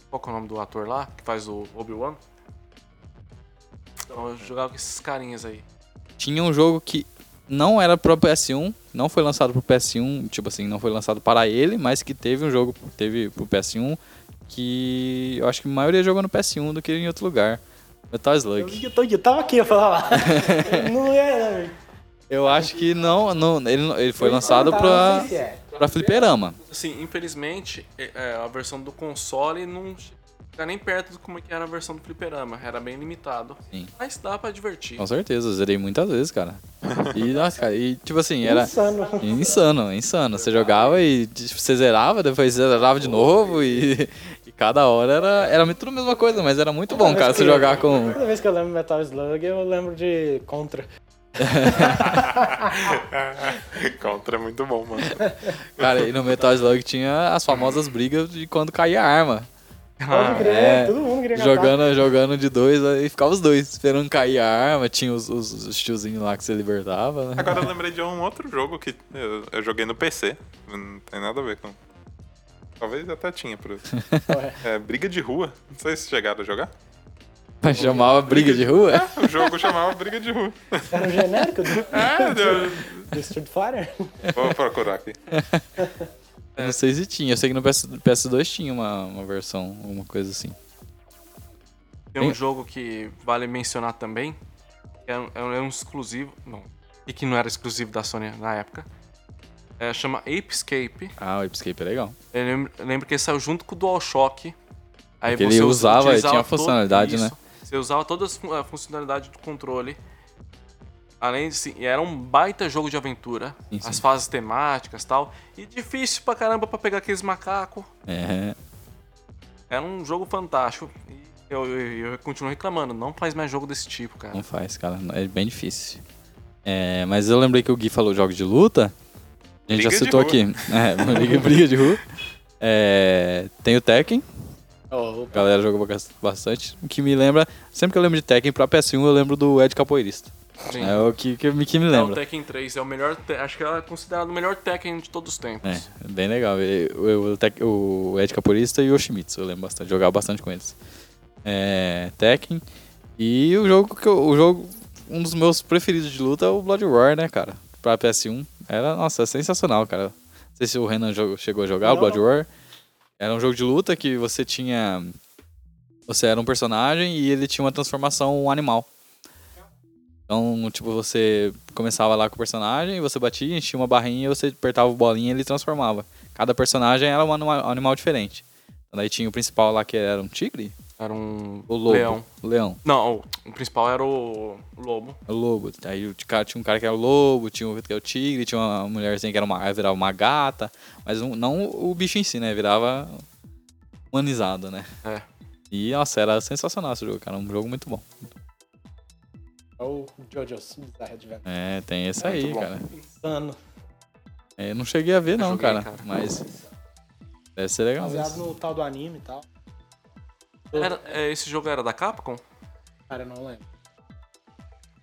qual que é o nome do ator lá? Que faz o Obi-Wan? Então eu jogava com esses carinhas aí. Tinha um jogo que não era pro PS1, não foi lançado pro PS1, tipo assim, não foi lançado para ele, mas que teve um jogo, teve pro PS1, que eu acho que a maioria jogou no PS1 do que em outro lugar. Metal Eu, Slug. eu, eu tava aqui, eu falava. <laughs> não é, né? Eu acho que não, não ele, ele foi lançado pra, é. pra fliperama. Assim, infelizmente, é, a versão do console não chega nem perto do como é que era a versão do fliperama. Era bem limitado. Sim. Mas dá pra divertir. Com certeza, eu zerei muitas vezes, cara. E, <laughs> nossa, cara, e tipo assim, era Insano. insano, insano. Você jogava e tipo, você zerava, depois você zerava de novo e, e cada hora era, era tudo a mesma coisa, mas era muito bom, cara, você jogar com. Toda vez que eu lembro Metal Slug, eu lembro de Contra. <laughs> Contra é muito bom, mano. Cara, e no Metal Slug tinha as famosas brigas de quando caía a arma. Pode crer, é. todo mundo queria Jogando, jogando de dois, aí ficava os dois esperando cair a arma, tinha os, os, os tiozinhos lá que você libertava, né? Agora eu <laughs> lembrei de um outro jogo que eu, eu joguei no PC. Não tem nada a ver com. Talvez até tinha por. <laughs> É, Briga de Rua. Não sei se chegaram a jogar. Mas chamava briga de rua? O jogo chamava Briga de Rua. Era o genérico do, <laughs> É, eu- do Street Fighter? vou procurar aqui. Eu não sei se tinha, eu sei que no PS, PS2 tinha uma, uma versão, alguma coisa assim. Tem um jogo que vale mencionar também. É um, é um- é um exclusivo. Não. E que não era exclusivo da Sony na época. É, chama Ape Escape. Ah, o Escape é legal. Eu lembro, eu lembro que ele saiu junto com o DualShock. Aí Porque ele usa- usava e utilizava tinha a funcionalidade, né? isso. Você usava todas as fun- a funcionalidade do controle. Além de, sim, era um baita jogo de aventura. Sim, sim. As fases temáticas e tal. E difícil pra caramba pra pegar aqueles macacos. É, Era um jogo fantástico. E eu, eu, eu continuo reclamando. Não faz mais jogo desse tipo, cara. não faz, cara. É bem difícil. É, mas eu lembrei que o Gui falou jogos de luta. A gente já Briga citou aqui. <laughs> É, briga, briga de rua. É, tem o Tekken. Oh, A galera jogou bas- bastante. O que me lembra, sempre que eu lembro de Tekken pra PS1, eu lembro do Ed Capoeirista. Sim. É o que, que, me- que me É, o lembra. Tekken 3 é o melhor. Acho que é considerado o melhor Tekken de todos os tempos. É, bem legal. Eu, eu- o Tek- o Ed Capurista e o Yoshimitsu, eu lembro bastante. Jogava bastante com eles. É, Tekken. E o jogo que eu, o jogo, um dos meus preferidos de luta é o Blood War, né, cara? Pra PS1. Era, nossa, é sensacional, cara. Não sei se o Renan jogou- chegou a jogar o Não, Blood não. War. Era um jogo de luta que você tinha. Você era um personagem e ele tinha uma transformação um animal. Então, tipo, você começava lá com o personagem, você batia, enchia uma barrinha, você apertava o bolinha e ele transformava. Cada personagem era um anima- animal diferente. Então, daí tinha o principal lá que era um tigre, Era um o lobo. leão. O leão. Não, o, principal era o lobo. O lobo. Aí tinha um cara que era o lobo, tinha um que era o tigre, tinha uma mulherzinha que era uma, virava uma gata. Mas não o bicho em si, né? Virava humanizado, né? É. E, nossa, era sensacional esse jogo, cara. Um jogo muito bom. É o Jojo's Bizarre Adventure. É, tem esse aí, bom. cara. Insano. É, eu não cheguei a ver, não, joguei, cara, cara. Mas. Deve ser legal. Baseado no tal do anime e tal. Era- é, esse jogo era da Capcom? Cara, eu não lembro.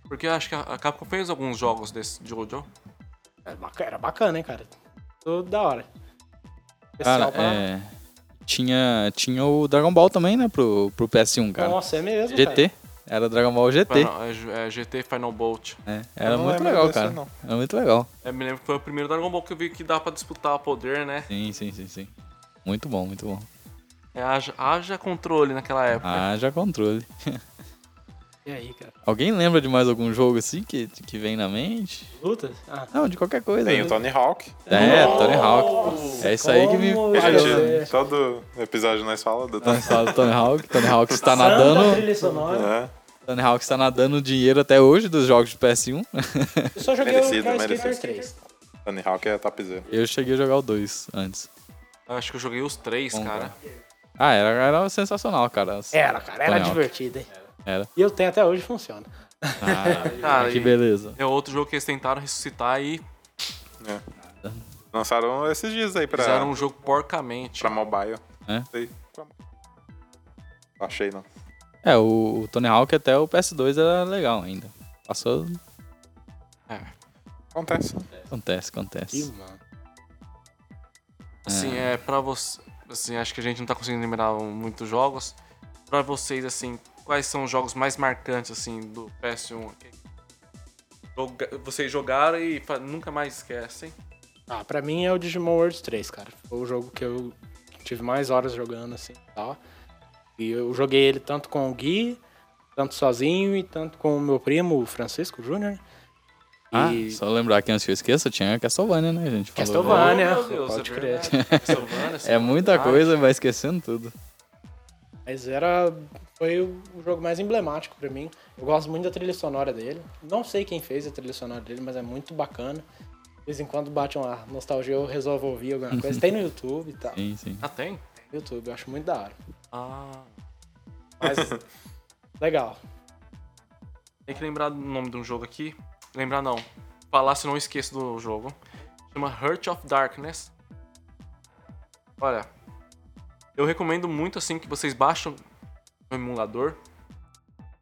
Porque eu acho que a Capcom fez alguns jogos desse Jojo. Era bacana, era bacana hein, cara. Tudo da hora. Cara, Especial pra- é. Tinha, tinha o Dragon Ball também, né? Pro, pro PS1, cara. Nossa, é mesmo, GT. Era Dragon Ball GT. Final- é, G- é GT Final Bolt. É, era muito legal, cara. não. Era muito legal. É, me lembro que foi o primeiro Dragon Ball que eu vi que dá pra disputar o poder, né? Sim, sim, sim, sim. Muito bom, muito bom. É, haja, haja controle naquela época. Haja controle. <laughs> E aí, cara? Alguém lembra de mais algum jogo assim que, que vem na mente? Lutas? Ah. Não, de qualquer coisa. Tem né? o Tony Hawk. É, Tony Hawk. É isso aí que me. A gente, todo episódio nós fala do Tony Nós fala do Tony Hawk. Tony Hawk está Santa nadando. trilha sonora. É, Tony Hawk está nadando dinheiro até hoje dos jogos de PS1. Eu só joguei Merecido, o merecido. 3. Tony Hawk é topzera. Eu cheguei a jogar o 2 antes. Eu Acho que eu joguei os três, Bom, cara. Ah, era, era sensacional, cara. Era, cara, era Tony Hawk. divertido, hein? Era. E eu tenho até hoje funciona. Ah, Cara, que beleza. é outro jogo que eles tentaram ressuscitar e Lançaram esses dias aí pra, fizeram um jogo porcamente. pra mobile. É? Sei. Achei, não. É, o, Tony Hawk até o PS2 era legal ainda. Passou. Acontece. Acontece, acontece. Ih, mano. Assim, é pra você. Assim, acho que a gente não tá conseguindo lembrar muitos jogos. Pra vocês, assim, quais são os jogos mais marcantes, assim, do PS1? Joga- Vocês jogaram e fa- nunca mais esquecem. Ah, pra mim é o Digimon World 3, cara. Foi o jogo que eu tive mais horas jogando, assim, e tal. E eu joguei ele tanto com o Gui, tanto sozinho e tanto com o meu primo, o Francisco Júnior. Ah, E só lembrar que antes que eu esqueça, tinha Castlevania, né? A gente. Castlevania, Oh, meu Deus, pode é crer. <laughs> É muita coisa, vai esquecendo tudo. Mas era. Foi o jogo mais emblemático pra mim. Eu gosto muito da trilha sonora dele. Não sei quem fez a trilha sonora dele, mas é muito bacana. De vez em quando bate uma nostalgia, eu resolvo ouvir alguma coisa. Tem no <laughs> YouTube e tal. Sim, sim. Ah, tem? No YouTube, eu acho muito da hora. Ah. Mas. <laughs> legal. Tem que lembrar do nome de um jogo aqui. Lembrar não. Falar se não esqueço do jogo. Chama Heart of Darkness. Olha, eu recomendo muito assim que vocês baixem no emulador.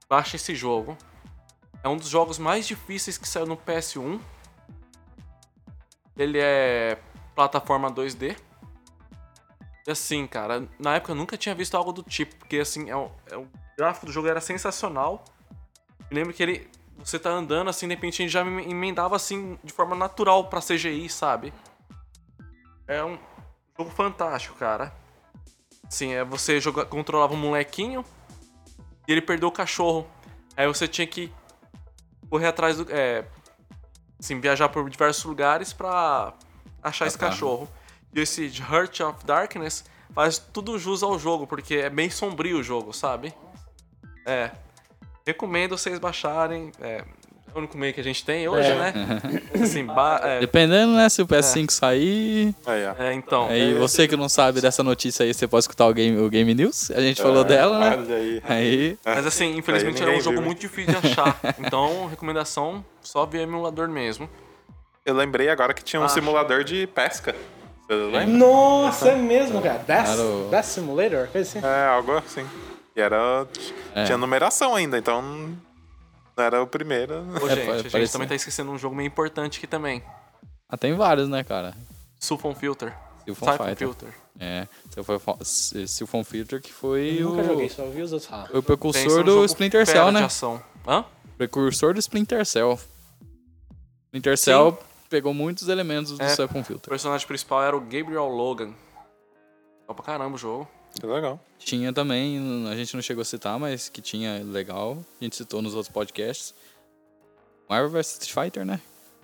Baixem esse jogo. É um dos jogos mais difíceis que saiu no PS1. Ele é plataforma 2D. E assim, cara, na época eu nunca tinha visto algo do tipo, porque assim, é o, é o gráfico do jogo era sensacional. Lembro que ele. Você tá andando assim, de repente a gente já me emendava assim de forma natural pra CGI, sabe? É um jogo fantástico, cara. Assim, é você joga, controlava um molequinho e ele perdeu o cachorro. Aí você tinha que correr atrás do. É, assim, viajar por diversos lugares pra achar esse tá. cachorro. E esse Heart of Darkness faz tudo jus ao jogo, porque é bem sombrio o jogo, sabe? É. Recomendo vocês baixarem. É, é o único meio que a gente tem hoje, É. né? <laughs> Assim, é, Dependendo, né? Se o PS5 sair. Aí, ó. é, então. Aí você que não sabe dessa notícia aí, você pode escutar o Game, o Game News. A gente falou dela, né? Olha aí. Aí. Mas assim, infelizmente Aí é um jogo viu. muito difícil de achar. Então, recomendação, só via emulador mesmo. Eu lembrei agora que tinha um Acho. simulador de pesca. Você lembra? Nossa, é mesmo, cara. Best, Claro. Best Simulator? Coisa assim. É, algo assim. E era. É. Tinha numeração ainda, então. Não era o primeiro. Ô, É, gente, a gente parece- também tá esquecendo um jogo meio importante aqui também. Ah, tem vários, né, cara? Sulfon Filter. Siphon Fighter. Filter. É, Siphon Filter que foi Eu nunca o, joguei, só ouvi os outros foi o precursor do Splinter Cell, né? ação. Hã? Precursor do Splinter Cell. Splinter Cell pegou muitos elementos do É. Siphon O Filter. personagem principal era o Gabriel Logan. Legal pra caramba o jogo. Que legal. Tinha também, a gente não chegou a citar, mas que tinha legal, a gente citou nos outros podcasts. Marvel vs Street Fighter, né?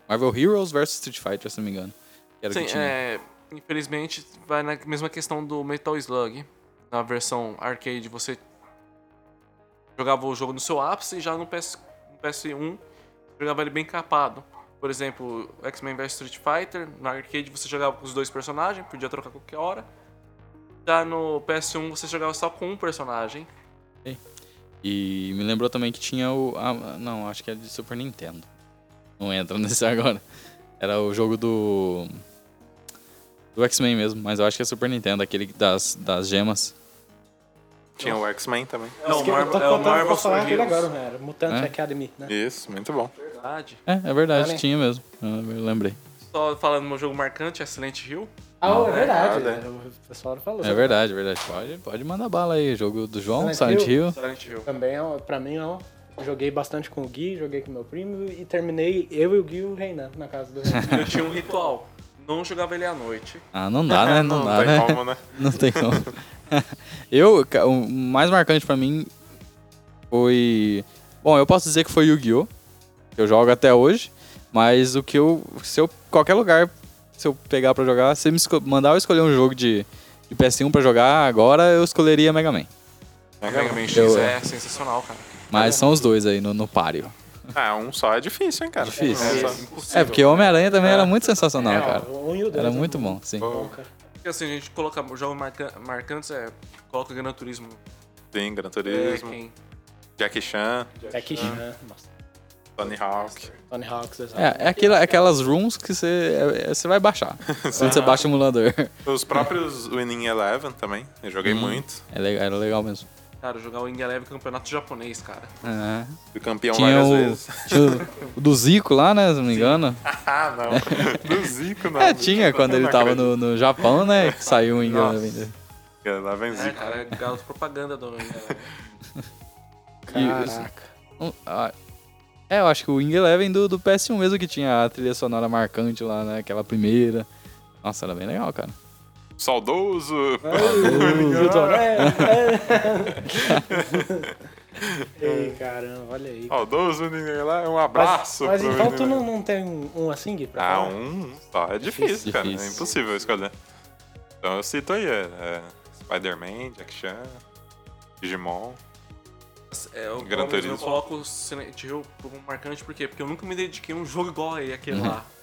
Marvel Heroes vs Street Fighter, se não me engano. Que Sim, que tinha. é, infelizmente vai na mesma questão do Metal Slug. Na versão arcade você jogava o jogo no seu ápice e já no, PS, no PS1 jogava ele bem capado. Por exemplo, X-Men vs Street Fighter, na arcade você jogava com os dois personagens, podia trocar qualquer hora. Já no PS1 você jogava só com um personagem. E me lembrou também que tinha o. ah, não, acho que é de Super Nintendo. Não entra <laughs> nesse agora. Era o jogo do. Do X-Men mesmo, mas eu acho que é Super Nintendo, aquele das, das gemas. Tinha o X-Men também. Não, Esque- eu Marvel, tô é o Marvel falar aquele agora, né? Era Mutant É? Academy, né? Isso, muito bom. Verdade. É, é verdade, Ah, né? tinha mesmo. Eu lembrei. Só falando no meu jogo marcante, é Silent Hill. Ah, é verdade. verdade. é, O pessoal falou. É verdade, é verdade. Pode, pode mandar bala aí. Jogo do João, Silent Silent Hill. Silent Hill. Também, é pra mim, ó, joguei bastante com o Gui, joguei com meu primo e terminei eu e o Gui reinando na casa do Renan. Eu tinha um ritual. Não jogava ele à noite. Ah, não dá, né? Não, <laughs> dá, tem né? como, né? <laughs> Não tem como. <laughs> eu, o mais marcante pra mim foi. Bom, eu posso dizer que foi Yu-Gi-Oh! Que eu jogo até hoje. Mas o que eu. Se eu. Qualquer lugar, se eu pegar pra jogar, se me mandar eu escolher um jogo de, de PS1 pra jogar agora, eu escolheria Mega Man. Mega Man X Eu- é sensacional, cara. Mas são os dois aí no, no páreo. Ah, um só é difícil, hein, cara? Difícil. É, impossível. É, porque o Homem-Aranha também era muito sensacional, É, cara. um e Era é muito bom, sim. bom, cara. Porque assim, a gente coloca jogos marca marcantes, é, coloca Gran Turismo. Sim, Gran É, Turismo, quem- Jackie Chan, Jackie Chan, nossa, Tony Hawk. Tony exato. É, é aquela- aquelas rooms que você, é- é- você vai baixar. <laughs> Quando você baixa o emulador. Os próprios Winning Eleven também, eu joguei Hum. muito. É legal, era legal mesmo. Cara, jogar o Wing Eleven campeonato japonês, cara. É. Fui campeão Tinha várias o, vezes. tinha o- o do Zico lá, né? Se não me engano. <laughs> Ah, não. <laughs> Do Zico, não. É, tinha quando ele tava no, no Japão, né? Que saiu em Nossa. Lá vem É, Zico. cara, é garoto propaganda do Wing Eleven. Caraca. Ah, É, eu acho que o Wing Eleven do, do PS1 mesmo que tinha a trilha sonora marcante lá, né? Aquela primeira. Nossa, era bem legal, cara. Saudoso. Milton, <laughs> é, <laughs> é. Ei, caramba, olha aí. Saudoso Winning Eleven. Um Mas, abraço. mas pro então tu não, não tem um assim, Gui? pra Ah, falar? um só é difícil, cara. É Difícil. impossível escolher. Então eu cito aí, é, é Spider-Man, Jack Chan, Digimon. É, eu, Gran eu, Turismo. eu coloco o Silent Hill como marcante, por quê? Porque eu nunca me dediquei a um jogo igual a aquele Uhum. lá. <laughs>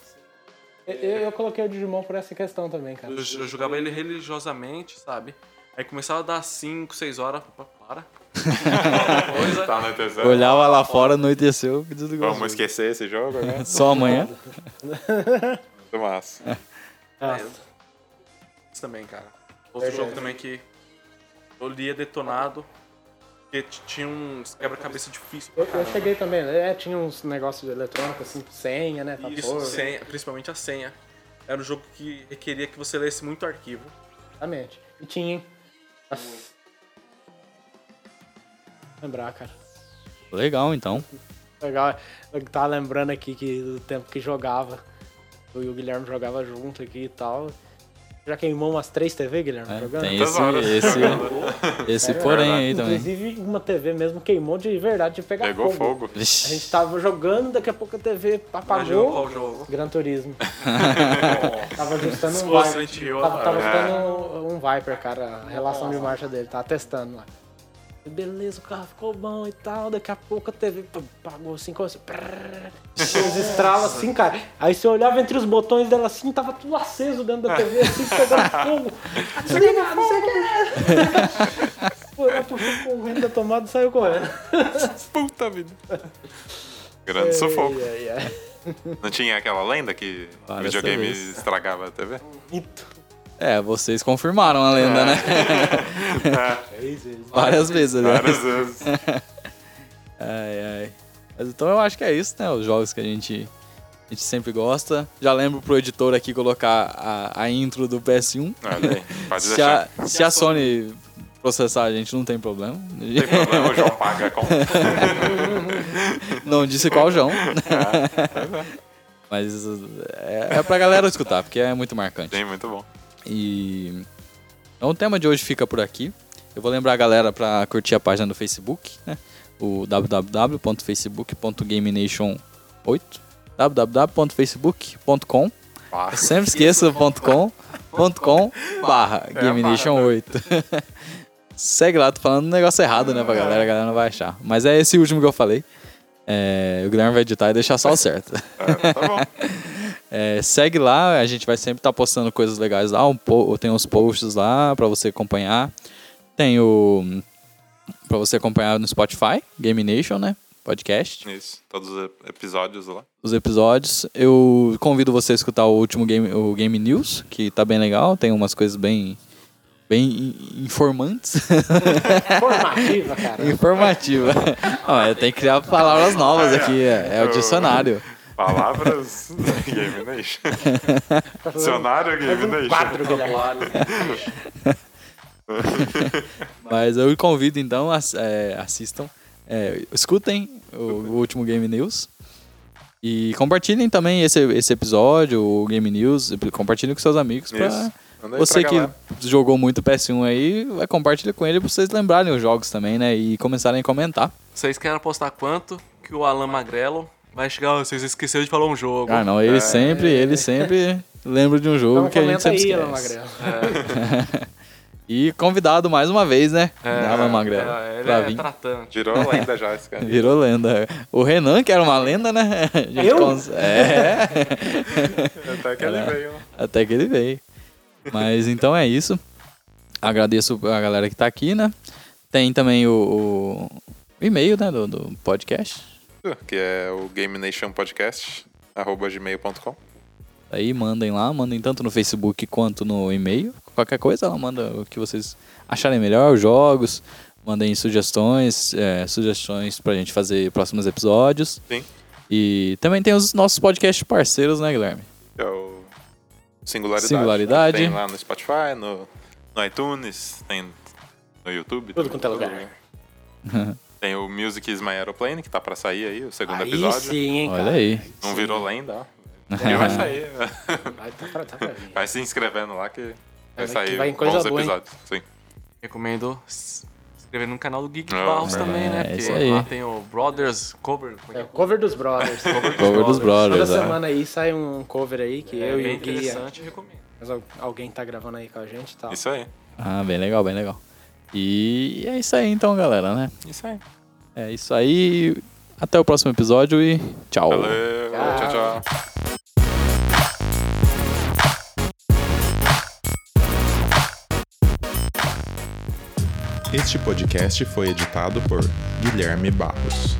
Eu, eu coloquei o Digimon por essa questão também, cara. Eu, eu jogava ele religiosamente, sabe? Aí começava a dar 5, 6 horas, opa, para. Coisa. <laughs> Tá no terceiro. Olhava lá fora, anoiteceu e desligou. Vamos esquecer esse jogo, né? <laughs> Só amanhã. Muito massa. Ah, Isso também, cara. Outro Verdade. jogo também que eu lia detonado, porque tinha uns quebra-cabeça difícil eu, eu cheguei também, é, tinha uns negócios eletrônicos, assim, senha, né? Isso, senha, principalmente a senha. Era um jogo que requeria que você lesse muito arquivo. Exatamente. E tinha, hein? Nossa. Lembrar, cara. Legal, então. Legal. Eu tava lembrando aqui que do tempo que jogava. Eu e o Guilherme jogava junto aqui e tal. Já queimou umas três TV, Guilherme, É, jogando? tem esse, esse, <laughs> esse porém aí também. Inclusive, uma TV mesmo queimou de verdade, de pegar Pegou fogo. A gente tava jogando, daqui a pouco a TV Imagina apagou. qual jogo. Gran Turismo. <laughs> tava ajustando um Viper. Tava, tava É. ajustando um Viper, cara, a relação de marcha dele, tava testando lá. Beleza, o carro ficou bom e tal. Daqui a pouco a TV pum, apagou assim, como assim. prrr, Os estralos assim, cara. Aí você olhava entre os botões dela assim, tava tudo aceso dentro da TV, assim, pegando fogo. <laughs> Desliga, não sei o que. Foi lá, puxou correndo da tomada e saiu correndo. Puta vida. Grande sufoco. Não tinha aquela lenda que Várias videogame estragava a TV? Mito. É, vocês confirmaram a lenda, né? Três <laughs> vezes. Várias vezes, né? Várias vezes. <laughs> Ai, ai. Mas então eu acho que é isso, né? Os jogos que a gente, a gente sempre gosta. Já lembro pro editor aqui colocar a, a intro do PS1. Olha aí, <laughs> Se a, se a Sony processar a gente, não tem problema. Não tem problema, o João paga a conta. Não disse qual João. Mas é, é pra galera escutar, porque é muito marcante. Sim, muito bom. E então o tema de hoje fica por aqui. Eu vou lembrar a galera pra curtir a página do Facebook, né? O www.facebook.gamenation8 www.facebook.com Eu sempre esqueço <laughs> .com ponto .com barra <laughs> Gamenation 8 <laughs> Segue lá, tô falando um negócio errado, né, pra galera, a galera não vai achar. Mas é esse último que eu falei. É, o Guilherme vai editar e deixar só o certo. é, tá bom. É, segue lá, a gente vai sempre estar postando coisas legais lá. Um po- tem uns posts lá pra você acompanhar. Tem o. pra você acompanhar no Spotify, Game Nation, né? Podcast. Isso, todos os episódios lá. Os episódios. Eu convido você a escutar o último Game, o Game News, que tá bem legal. Tem umas coisas bem. bem in- informantes. <laughs> Formativa, cara. Informativa. Eu tenho que criar palavras novas aqui. É, é o dicionário. Palavras Game Nation. <laughs> Dicionário Game Nation. <laughs> Mas eu convido então, é, assistam, é, escutem o, o último Game News. E compartilhem também esse, esse episódio, o Game News, compartilhem com seus amigos pra Isso. Você pra que galera. jogou muito PS1 aí, vai compartilhar com ele pra vocês lembrarem os jogos também, né? E começarem a comentar. Vocês querem apostar quanto que o Alan Magrelo vai chegar? "Ah, Vocês esqueceram de falar um jogo. Ah, não, ele sempre, ele sempre <laughs> lembra de um jogo Então que a gente sempre aí, esquece. Magrelo. <laughs> E convidado mais uma vez, né? Alan Magrelo. É, ele pra é vir. tratante. Virou lenda já esse cara. <laughs> Virou lenda. O Renan, que era uma lenda, né? Eu? cons- É. Até que ele veio. né? Até que ele veio. Mas então é isso. Agradeço a galera que tá aqui, né? Tem também o, o e-mail, né, do, do podcast. <laughs> Que é o Game Nation Podcast, arroba gmail.com. Aí mandem lá, mandem tanto no Facebook quanto no e-mail. Qualquer coisa, ela manda o que vocês acharem melhor, os jogos. Mandem sugestões, é, sugestões pra gente fazer próximos episódios. Sim. E também tem os nossos podcasts parceiros, né, Guilherme? Que é o Singularidade. Singularidade. Tem lá no Spotify, no, no iTunes, tem no YouTube. Tudo quanto é lugar. <laughs> Tem o Music is My Aeroplane, que tá pra sair aí, o segundo Aí episódio. sim, hein, Olha aí. Não virou lenda, ó. <laughs> E vai sair. Vai, tá pra, tá pra vir. Vai se inscrevendo lá que vai Vai que sair vai em coisa bons boa, hein? episódios. Sim. Recomendo se inscrever no canal do Geek Barros é, também, né? é Porque isso aí. lá tem o Brothers Cover. É É é? o cover dos brothers. Cover dos Toda Brothers. é. semana aí sai um cover aí que eu É e o Gui. interessante, recomendo. Mas al- alguém tá gravando aí com a gente e tal. Isso aí. Ah, bem legal, bem legal. E é isso aí então, galera, né? Isso aí. É isso aí. Até o próximo episódio e tchau. Valeu. Tchau. tchau. tchau. Este podcast foi editado por Guilherme Barros.